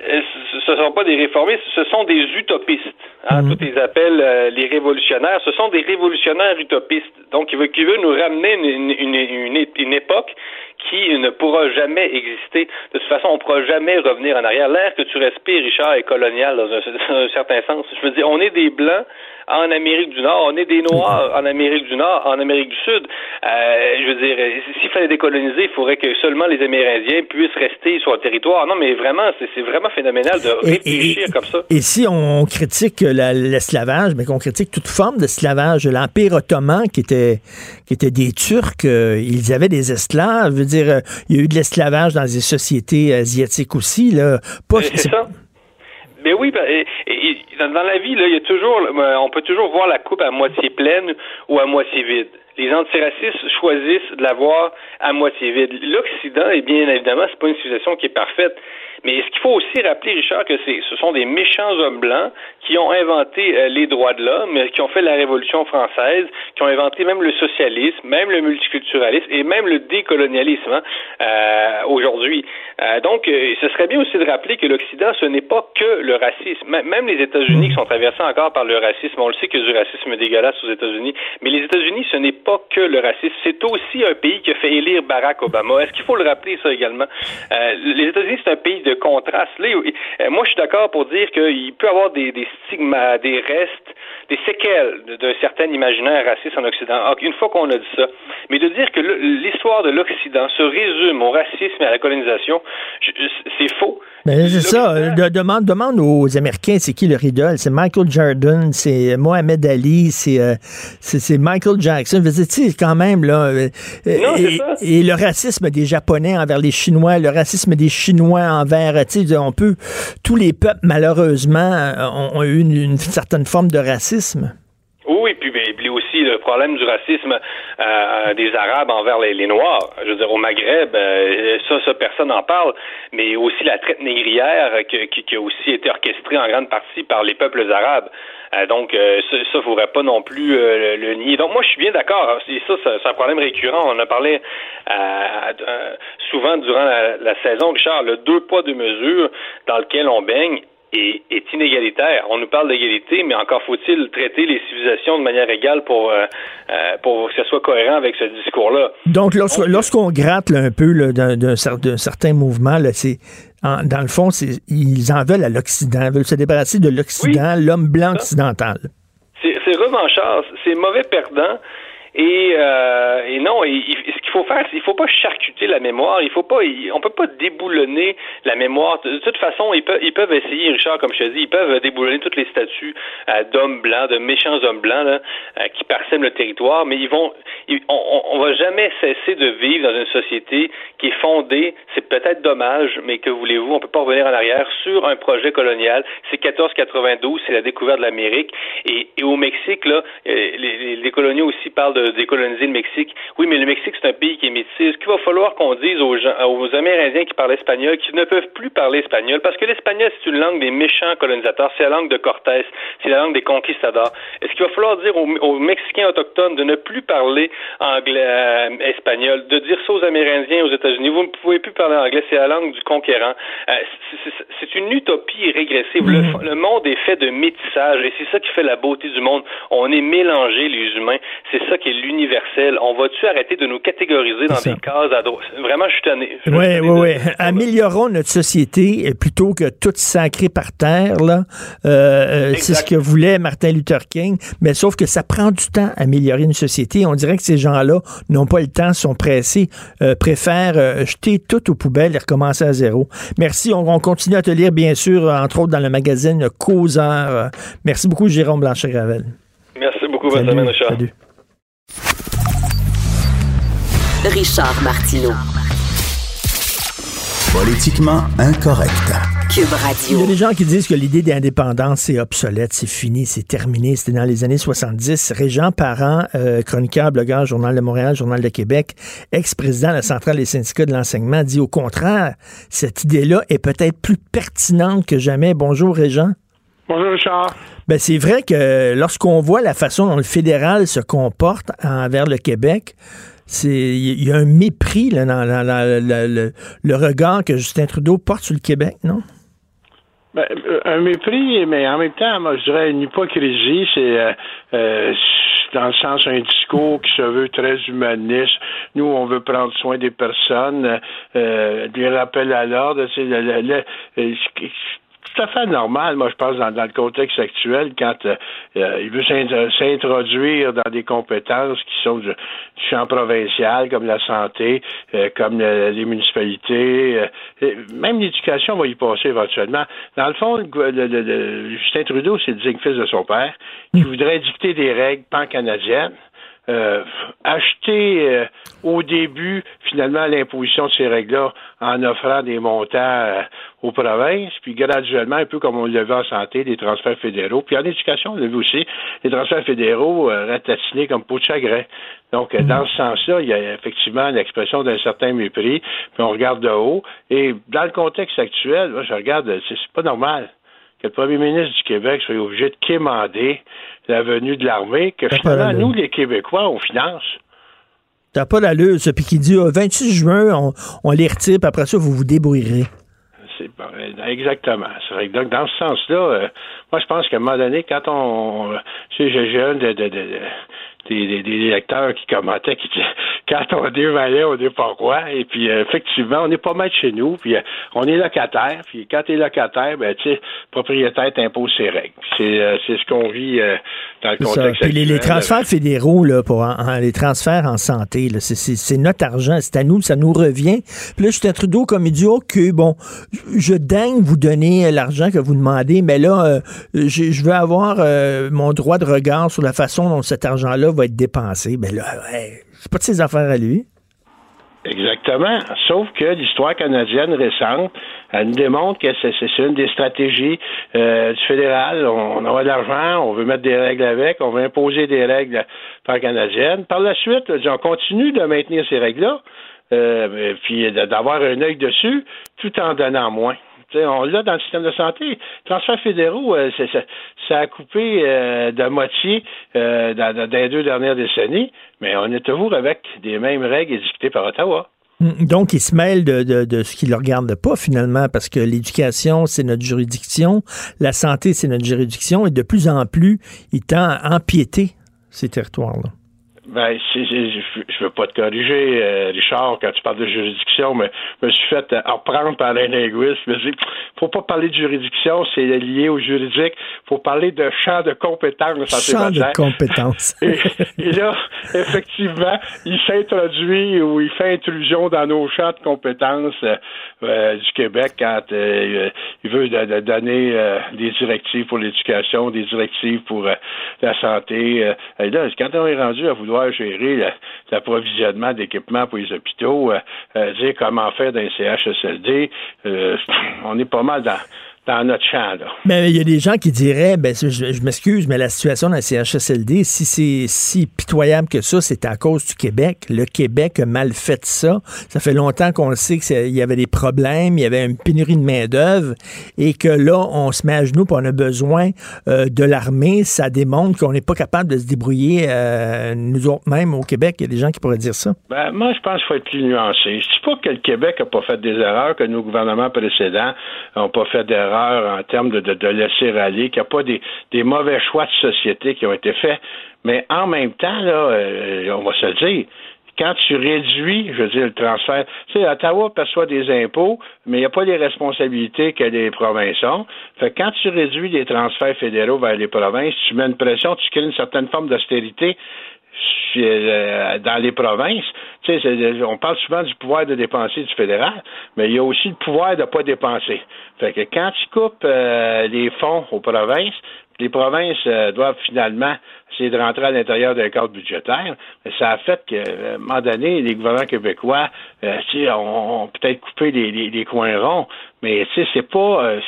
euh, ce ne sont pas des réformistes, ce sont des utopistes. Hein, mhm. Tous les appels euh, les révolutionnaires, ce sont des révolutionnaires utopistes. Donc, qui veut, qui veut nous ramener une, une, une, une époque qui ne pourra jamais exister. De toute façon, on ne pourra jamais revenir en arrière. L'air que tu respires, Richard, est colonial dans un, *laughs* dans un certain sens. Je veux dire, on est des Blancs en Amérique du Nord, on est des Noirs en Amérique du Nord, en Amérique du Sud. Euh, je veux dire, s'il fallait décoloniser, il faudrait que seulement les Amérindiens puissent rester sur le territoire. Non, mais vraiment, c'est vraiment phénoménal de réfléchir comme ça. Et si on critique l'esclavage, mais qu'on critique toute forme d'esclavage, l'Empire ottoman qui était, qui était des Turcs, euh, ils avaient des esclaves. Je veux dire, euh, il y a eu de l'esclavage dans des sociétés asiatiques aussi. Là. c'est ça. Mais oui, ben, dans la vie, là, il y a toujours, euh, on peut toujours voir la coupe à moitié pleine ou à moitié vide. Les antiracistes choisissent de la voir à moitié vide. L'Occident, et bien évidemment, c'est pas une civilisation qui est parfaite. Mais ce qu'il faut aussi rappeler, Richard, que ce sont des méchants hommes blancs qui ont inventé euh, les droits de l'homme, qui ont fait la Révolution française, qui ont inventé même le socialisme, même le multiculturalisme et même le décolonialisme hein, euh, aujourd'hui. Euh, donc, ce serait bien aussi de rappeler que l'Occident, ce n'est pas que le racisme. Même les États-Unis qui sont traversés encore par le racisme, on le sait a du racisme dégueulasse aux États-Unis, mais les États-Unis, ce n'est pas que le racisme, c'est aussi un pays qui a fait élire Barack Obama. Est-ce qu'il faut le rappeler ça également? Euh, Les États-Unis, c'est un pays de contraste. Euh, moi, je suis d'accord pour dire qu'il peut y avoir des, des stigmas, des restes, des séquelles d'un certain imaginaire raciste en Occident. Ah, une fois qu'on a dit ça, mais de dire que l'histoire de l'Occident se résume au racisme et à la colonisation, c'est faux. Mais c'est ça. De, demande, demande aux Américains, c'est qui leur idole? C'est Michael Jordan, c'est Mohamed Ali, c'est euh, c'est Michael Jackson. Quand même, là. Euh, et, le racisme des Japonais envers les Chinois, le racisme des Chinois envers, tu sais, on peut. Tous les peuples, malheureusement, ont, eu une certaine forme de racisme. Oui, puis, puis aussi le problème du racisme euh, des Arabes envers les, Noirs. Je veux dire, au Maghreb, euh, ça, ça, personne n'en parle, mais aussi la traite négrière qui, qui, a aussi été orchestrée en grande partie par les peuples arabes. Euh, donc, ça, ne faudrait pas non plus le, nier. Donc, moi, je suis bien d'accord. Ça, c'est un problème récurrent. On a parlé souvent durant la, la saison, Richard, le deux poids, deux mesures dans lequel on baigne est, inégalitaire. On nous parle d'égalité, mais encore faut-il traiter les civilisations de manière égale pour, euh, euh, pour que ce soit cohérent avec ce discours-là. Donc, lorsqu'on gratte un peu d'un certain mouvement, c'est dans le fond, ils en veulent à l'Occident, veulent se débarrasser de l'Occident, l'homme blanc occidental. C'est revanchard, c'est mauvais perdant. Et, euh, et non, ce qu'il faut faire, c'est il faut pas charcuter la mémoire. Il faut pas, on peut pas déboulonner la mémoire. De toute façon, ils peuvent, ils peuvent essayer, Richard, comme je te dis, ils peuvent déboulonner toutes les statues euh, d'hommes blancs, de méchants hommes blancs là, euh, qui parsèment le territoire. Mais ils vont, on, on, va jamais cesser de vivre dans une société qui est fondée. C'est peut-être dommage, mais que voulez-vous On peut pas revenir en arrière sur un projet colonial. C'est 1492, c'est la découverte de l'Amérique. Et, et, au Mexique, là, les, les, les coloniaux aussi parlent de décoloniser le Mexique. Oui, mais le Mexique, c'est un pays qui est métis. Est-ce qu'il va falloir qu'on dise aux, gens, aux Amérindiens qui parlent espagnol qu'ils ne peuvent plus parler espagnol? Parce que l'espagnol, c'est une langue des méchants colonisateurs. C'est la langue de Cortés. C'est la langue des conquistadors. Est-ce qu'il va falloir dire aux, Mexicains autochtones de ne plus parler anglais, euh, espagnol, de dire ça aux Amérindiens aux États-Unis? Vous ne pouvez plus parler anglais. C'est la langue du conquérant. Euh, c'est une utopie régressive. Mm-hmm. Le, monde est fait de métissage et c'est ça qui fait la beauté du monde. On est mélangés, les humains. C'est ça qui est l'universel. On va-tu arrêter de nous catégoriser dans des cases à droite? Vraiment, je suis tanné. Oui, oui, oui. Améliorons notre société plutôt que tout sacré par terre. Là. Euh, euh, c'est ce que voulait Martin Luther King. Mais sauf que ça prend du temps à améliorer une société. On dirait que ces gens-là n'ont pas le temps, sont pressés, euh, préfèrent jeter tout aux poubelles et recommencer à zéro. Merci. On, continue à te lire, bien sûr, entre autres dans le magazine Causeur. merci beaucoup, Jérôme Blanchet-Gravel. Merci beaucoup. Bonne semaine, Richard. Salut. Richard Martineau. Politiquement incorrect. Cube Radio. Il y a des gens qui disent que l'idée d'indépendance, c'est obsolète, c'est fini, c'est terminé. C'était dans les années 70. Régent Parent, euh, chroniqueur, blogueur, Journal de Montréal, Journal de Québec, ex-président de la Centrale des syndicats de l'enseignement, dit au contraire, cette idée-là est peut-être plus pertinente que jamais. Bonjour, Régent. Bonjour, Richard. Ben, c'est vrai que lorsqu'on voit la façon dont le fédéral se comporte envers le Québec, il y a un mépris dans, le, regard que Justin Trudeau porte sur le Québec, non? Ben, euh, un mépris, mais en même temps, moi, je dirais une hypocrisie. C'est euh, euh, dans le sens un discours qui se veut très humaniste. Nous, on veut prendre soin des personnes, des rappels à l'ordre. Tout à fait normal, moi, je pense, dans, le contexte actuel, quand euh, euh, il veut s'introduire dans des compétences qui sont du, champ provincial, comme la santé, euh, comme les municipalités, même l'éducation va y passer éventuellement. Dans le fond, le, Justin Trudeau, c'est le digne fils de son père, qui voudrait dicter des règles pan-canadiennes. Euh, acheter euh, au début, finalement, l'imposition de ces règles-là en offrant des montants euh, aux provinces, puis graduellement, un peu comme on le vu en santé, des transferts fédéraux. Puis en éducation, on l'a vu aussi, des transferts fédéraux ratatinés comme peau de chagrin. Donc, mm-hmm. dans ce sens-là, il y a effectivement l'expression d'un certain mépris, puis on regarde de haut. Et dans le contexte actuel, je regarde, c'est pas normal que le premier ministre du Québec soit obligé de quémander la venue de l'armée, que finalement, nous, les Québécois, on finance. T'as pas l'allure, ça. Puis qui dit, 26 juin, on, les retire, puis après ça, vous vous débrouillerez. C'est exactement. C'est vrai. Donc, dans ce sens-là, euh, moi, je pense qu'à un moment donné, quand on. Tu sais, j'ai de, de, de, des, des, lecteurs qui commentaient, qui disaient *laughs* quand on dévalait, on n'est pas quoi. Et puis euh, effectivement, on n'est pas mal chez nous, puis euh, on est locataire. Puis quand tu es locataire, ben tu sais, propriétaire t'impose ses règles. C'est euh, c'est ce qu'on vit dans le contexte. Puis les, les, transferts fédéraux là, pour les transferts en santé, c'est notre argent, c'est à nous, ça nous revient. Puis là, Justin Trudeau comme il dit ok, bon, je daigne vous donner l'argent que vous demandez, mais là, je veux avoir mon droit de regard sur la façon dont cet argent-là va être dépensé. Ben là, c'est pas de ses affaires à lui. Exactement. Sauf que l'histoire canadienne récente, elle nous démontre que c'est une des stratégies euh, du fédéral. On, a de l'argent, on veut mettre des règles avec, on veut imposer des règles par canadienne. Par la suite, on continue de maintenir ces règles-là, euh, puis d'avoir un œil dessus, tout en donnant moins on l'a dans le système de santé. Transferts fédéraux, euh, ça, a coupé euh, de moitié euh, dans, les deux dernières décennies, mais on est toujours avec des mêmes règles édictées par Ottawa. Mm, donc, il se mêle de, ce qui ne le regarde pas, finalement, parce que l'éducation, c'est notre juridiction, la santé, c'est notre juridiction, et de plus en plus, il tend à empiéter ces territoires-là. Ben, je ne veux pas te corriger, euh, Richard, quand tu parles de juridiction, mais je me suis fait euh, apprendre par un linguiste. Il ne faut pas parler de juridiction, c'est lié au juridique. Il faut parler de champ de compétences. Champ de compétences. *laughs* et, là, effectivement, il s'introduit ou il fait intrusion dans nos champs de compétences euh, du Québec quand il veut donner des directives pour l'éducation, des directives pour la santé. et là, quand on est rendu à vouloir gérer l'approvisionnement d'équipements pour les hôpitaux, euh, euh, dire comment faire dans les CHSLD, euh, *laughs* on est pas mal dans dans notre champ. Là. Mais il y a des gens qui diraient, ben, je, m'excuse, mais la situation dans la CHSLD, si c'est si pitoyable que ça, c'est à cause du Québec. Le Québec a mal fait ça. Ça fait longtemps qu'on le sait qu'il y avait des problèmes, il y avait une pénurie de main-d'œuvre et que là, on se met à genoux et on a besoin euh, de l'armée. Ça démontre qu'on n'est pas capable de se débrouiller euh, nous autres mêmes au Québec. Il y a des gens qui pourraient dire ça. Ben, moi, je pense qu'il faut être plus nuancé. Je dis pas que le Québec n'a pas fait des erreurs, que nos gouvernements précédents n'ont pas fait d'erreurs en termes de, laisser aller, qu'il n'y a pas des, des, mauvais choix de société qui ont été faits. Mais en même temps, là, euh, on va se le dire, quand tu réduis, je veux dire, le transfert, tu sais, Ottawa perçoit des impôts, mais il n'y a pas les responsabilités que les provinces ont. Fait que quand tu réduis les transferts fédéraux vers les provinces, tu mets une pression, tu crées une certaine forme d'austérité euh, dans les provinces. Tu sais, on parle souvent du pouvoir de dépenser du fédéral, mais il y a aussi le pouvoir de ne pas dépenser. Fait que quand tu coupes euh, les fonds aux provinces, les provinces euh, doivent finalement essayer de rentrer à l'intérieur d'un cadre budgétaire. Ça a fait qu'à un moment donné, les gouvernements québécois ont, peut-être coupé les, coins ronds, mais tu sais, c'est pas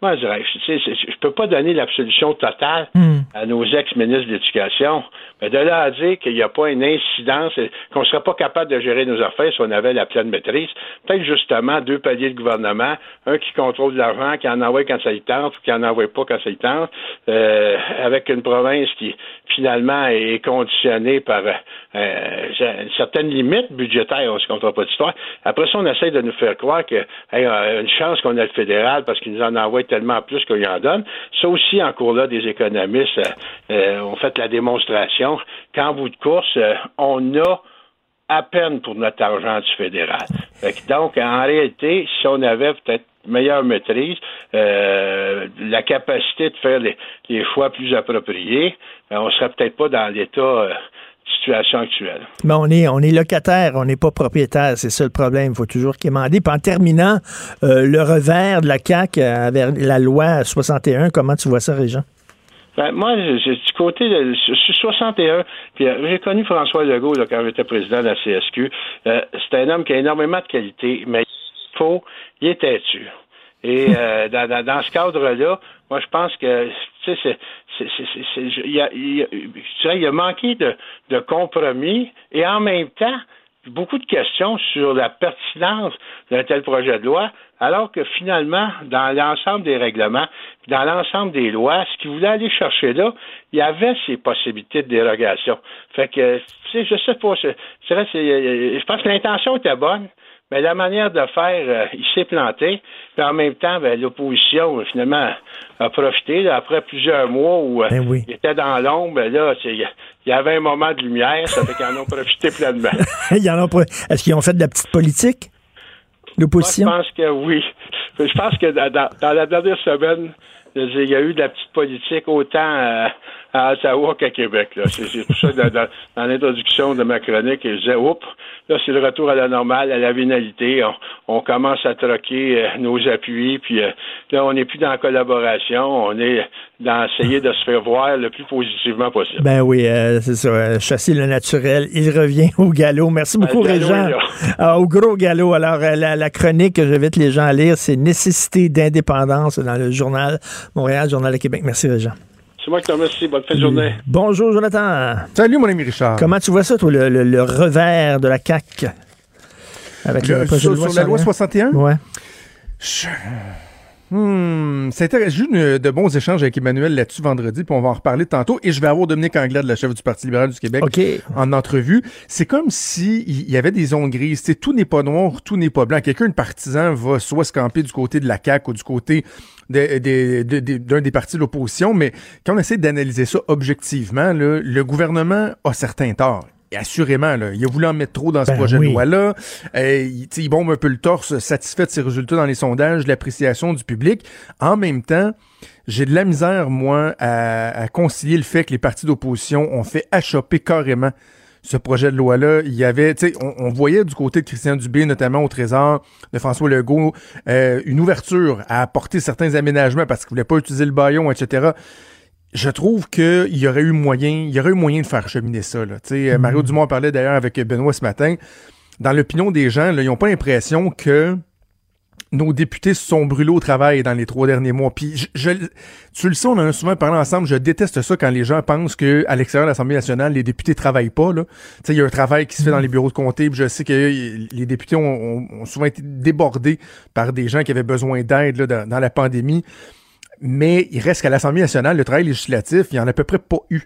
comment dirais-je, je peux pas donner l'absolution totale hmm. à nos ex-ministres de l'Éducation, de là à dire qu'il n'y a pas une incidence, qu'on ne serait pas capable de gérer nos affaires si on avait la pleine maîtrise, peut-être justement deux paliers de gouvernement, un qui contrôle l'argent, qui en envoie quand ça y tente, qui en envoie pas quand ça y tente, euh, avec une province qui finalement est conditionnée par euh, une certaine limite budgétaire, on se comptera pas d'histoire. Après ça, on essaie de nous faire croire qu'il y a une chance qu'on a le fédéral parce qu'il nous en envoie tellement plus qu'il en donne. Ça aussi, en cours là, des économistes euh, euh, ont fait la démonstration qu'en bout de course, euh, on a à peine pour notre argent du fédéral. donc, en réalité, si on avait peut-être meilleure maîtrise, la capacité de faire les, choix plus appropriés, on serait peut-être pas dans l'état situation actuelle. Mais on est, on est locataire, on n'est pas propriétaire, c'est ça le problème. Il faut toujours quémander. Puis en terminant, euh, le revers de la CAQ avec la loi 61, comment tu vois ça, Régent? Ben, moi, du côté de 61, puis euh, j'ai connu François Legault quand j'étais président de la CSQ. Euh, c'est un homme qui a énormément de qualité, mais il faut, il est têtu. Et *laughs* dans, dans, ce cadre-là, moi, je pense que, tu sais, il, y a, il, a manqué de, de compromis et en même temps, beaucoup de questions sur la pertinence d'un tel projet de loi, alors que finalement, dans l'ensemble des règlements, dans l'ensemble des lois, ce qu'il voulait aller chercher là, il y avait ces possibilités de dérogation. Fait que, tu sais, je sais pas, c'est vrai, je pense que l'intention était bonne, Mais la manière de faire, euh, il s'est planté. Puis en même temps, ben, l'opposition, finalement, a profité. là, après plusieurs mois où euh, Ben oui. il était dans l'ombre, ben là, il y avait un moment de lumière, ça fait qu'ils en ont profité pleinement. *laughs* Est-ce qu'ils ont fait de la petite politique? L'opposition? Je pense que oui. Je pense que dans, dans- la dernière semaine, il y a eu de la petite politique autant euh, à Ottawa qu'à Québec. là. C'est pour ça, dans, dans- dans l'introduction de ma chronique, je disais, oups, là, c'est le retour à la normale, à la vénalité. On, on commence à troquer euh, nos appuis, puis euh, là, on n'est plus dans la collaboration, on est dans essayer de se faire voir le plus positivement possible. Ben oui, euh, c'est ça. euh, chasser le naturel. Il revient au galop. Merci beaucoup, Régent. est là. Ah, au gros galop. Alors, euh, la, la chronique que j'invite les gens à lire, c'est Nécessité d'indépendance dans le journal Montréal, Journal de Québec. Merci, Régent. C'est moi qui te remercie. Bonne fin de journée. Bonjour, Jonathan. Salut, mon ami Richard. Comment tu vois ça, toi, le, le- le revers de la CAQ? Avec le, Le- projet sur, de loi sur la loi 61? 61? Ouais. Je- Hmm, ça intéresse. J'ai eu une- de bons échanges avec Emmanuel là-dessus vendredi, puis on va en reparler tantôt. Et je vais avoir Dominique Anglade, la chef du Parti libéral du Québec, en entrevue. C'est comme si il y avait des zones grises. Tu sais, tout n'est pas noir, tout n'est pas blanc. Quelqu'un de partisan va soit se camper du côté de la CAQ ou du côté de- de- de- de- d'un des partis de l'opposition, mais quand on essaie d'analyser ça objectivement, là, le gouvernement a certains torts. Assurément, là, il a voulu en mettre trop dans ce Ben projet oui. de loi-là. Euh, il, bombe un peu le torse, satisfait de ses résultats dans les sondages, de l'appréciation du public. En même temps, j'ai de la misère, moi, à, à concilier le fait que les partis d'opposition ont fait achoper carrément ce projet de loi-là. Il y avait, tu sais, on, on voyait du côté de Christian Dubé, notamment au Trésor, de François Legault, euh, une ouverture à apporter certains aménagements parce qu'il voulait pas utiliser le baillon, etc je trouve qu'il y aurait eu moyen, il y aurait eu moyen de faire cheminer ça. Là. Euh, Mario Dumont en parlait d'ailleurs avec Benoît ce matin. Dans l'opinion des gens, là, ils n'ont pas l'impression que nos députés se sont brûlés au travail dans les trois derniers mois. Puis je, je- tu le sais, on en a souvent parlé ensemble. Je déteste ça quand les gens pensent que à l'extérieur de l'Assemblée nationale, les députés travaillent pas. Là. Tu sais, il y a un travail qui se fait dans les bureaux de comté. Puis je sais que les députés ont, ont- ont souvent été débordés par des gens qui avaient besoin d'aide dans la pandémie mais il reste qu'à l'Assemblée nationale, le travail législatif, il n'y en a à peu près pas eu.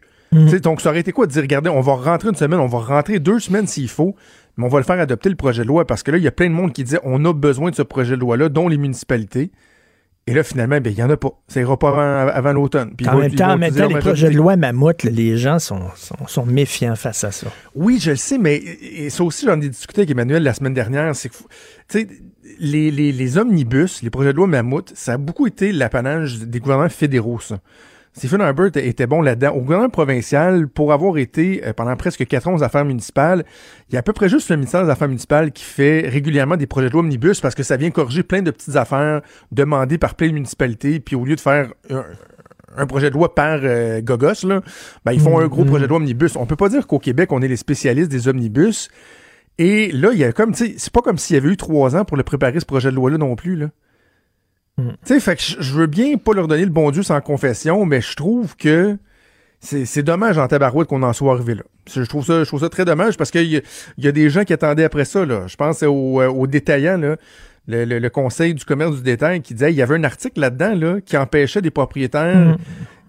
Sais, Donc, ça aurait été quoi de dire, regardez, on va rentrer une semaine, on va rentrer deux semaines s'il faut, mais on va le faire adopter le projet de loi parce que là, il y a plein de monde qui disait on a besoin de ce projet de loi-là, dont les municipalités. Et là, finalement, ben, il n'y en a pas. Ça ira pas avant, avant l'automne. En en même temps, les projets de loi mammouth, les gens sont, sont, sont méfiants face à ça. Oui, je le sais, mais et ça aussi, j'en ai discuté avec Emmanuel la semaine dernière. C'est que, les, les omnibus, les projets de loi mammouth, ça a beaucoup été l'apanage des gouvernements fédéraux, ça. Stephen Herbert était bon là-dedans. Au gouvernement provincial, pour avoir été euh, pendant presque quatre ans aux affaires municipales, il y a à peu près juste le ministère des Affaires municipales qui fait régulièrement des projets de loi omnibus parce que ça vient corriger plein de petites affaires demandées par plein de municipalités. Puis au lieu de faire un, un projet de loi par euh, gogos, là, ben, ils font un gros projet de loi omnibus. On peut pas dire qu'au Québec, on est les spécialistes des omnibus. Et là, il y a comme, tu sais, c'est pas comme s'il y avait eu trois ans pour le préparer, ce projet de loi-là non plus, là. Tu sais, fait que je- veux bien pas leur donner le bon Dieu sans confession, mais je trouve que c'est dommage en tabarouette qu'on en soit arrivé là. Je trouve ça, je trouve ça très dommage parce qu'il y, a- il y a des gens qui attendaient après ça, là. Je pense aux, euh, aux détaillants, là. Le, le- le Conseil du commerce du détail qui disait il y avait un article là-dedans là, qui empêchait des propriétaires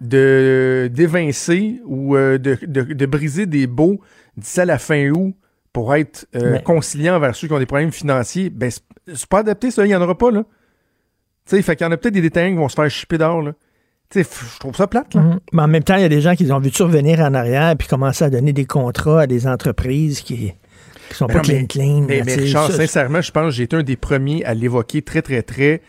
de d'évincer ou euh, de, de, de briser des baux d'ici à la fin août pour être euh, Mais- conciliant envers ceux qui ont des problèmes financiers. Ben, c'est- pas adapté, ça, il y en aura pas, là. Tu sais, fait qu'il y en a peut-être des détaillants qui vont se faire chipper dehors, là. Tu sais, je trouve ça plate, là. Mhm. Mais en même temps, il y a des gens qui ont vu survenir en arrière puis commencer à donner des contrats à des entreprises qui, qui sont Mais pas non, mais- clean clean. Mais, là, Richard, ça, sincèrement, je pense que j'ai été un des premiers à l'évoquer très, très, très,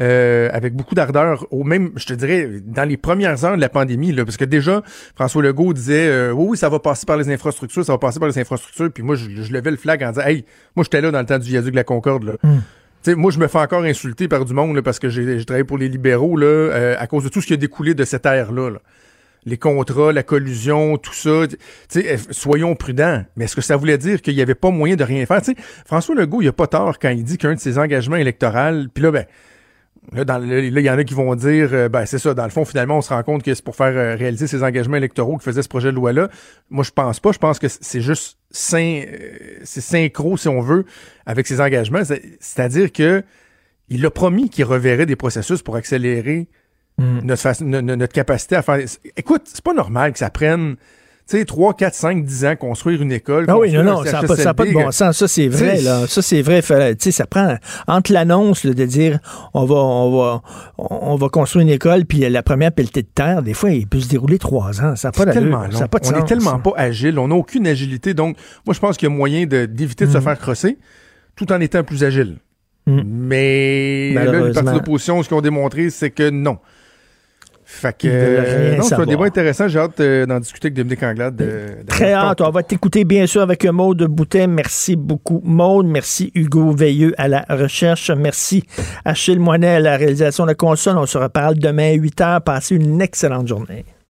euh, avec beaucoup d'ardeur, au même, je te dirais, dans les premières heures de la pandémie, là, parce que déjà, François Legault disait, euh, oui, oui, ça va passer par les infrastructures, ça va passer par les infrastructures, puis moi, je, je levais le flag en disant, hey, moi, j'étais là dans le temps du viaduc de la Concorde, là. Hmm. Moi, je me fais encore insulter par du monde parce que j'ai travaillé pour les libéraux là, euh, à cause de tout ce qui a découlé de cette ère-là. là. Les contrats, la collusion, tout ça. Tu sais, euh, soyons prudents. Mais est-ce que ça voulait dire qu'il n'y avait pas moyen de rien faire? François Legault, il a pas tort quand il dit qu'un de ses engagements électoraux, puis là, ben, Là, il y en a qui vont dire, euh, ben c'est ça, dans le fond, finalement, on se rend compte que c'est pour faire euh, réaliser ces engagements électoraux que faisait ce projet de loi-là. Moi, je pense pas. Je pense que c'est juste syn- euh, c'est synchro, si on veut, avec ses engagements. C'est- C'est-à-dire que il a promis qu'il reverrait des processus pour accélérer notre, façon- no- no- notre capacité à faire. Écoute, c'est pas normal que ça prenne tu sais, 3, 4, 5, 10 ans, construire une école. Ah oui, non, non, ça n'a pas, de bon sens. Ça, c'est vrai, là. Ça, c'est vrai. Fait- Tu sais, ça prend, entre l'annonce, de dire, on va, on va, on va construire une école, puis la première pelletée de terre, des fois, il peut se dérouler trois ans. Ça n'a pas tellement. Ça a pas de on sens. est tellement pas agile. On n'a aucune agilité. Donc, moi, je pense qu'il y a moyen de- d'éviter de, se Mhm. faire crosser tout en étant plus agile. Mais là, les partis d'opposition, ce qu'ils ont démontré, c'est que non. Fait que, non, c'est un débat intéressant. J'ai hâte euh, d'en discuter avec Dominique Anglade. de- Très hâte. On va t'écouter, bien sûr, avec Maude Boutet. Merci beaucoup, Maude. Merci, Hugo Veilleux, à la recherche. Merci, Achille Moinet, à la réalisation de la console. On se reparle demain à 8 h. Passez une excellente journée.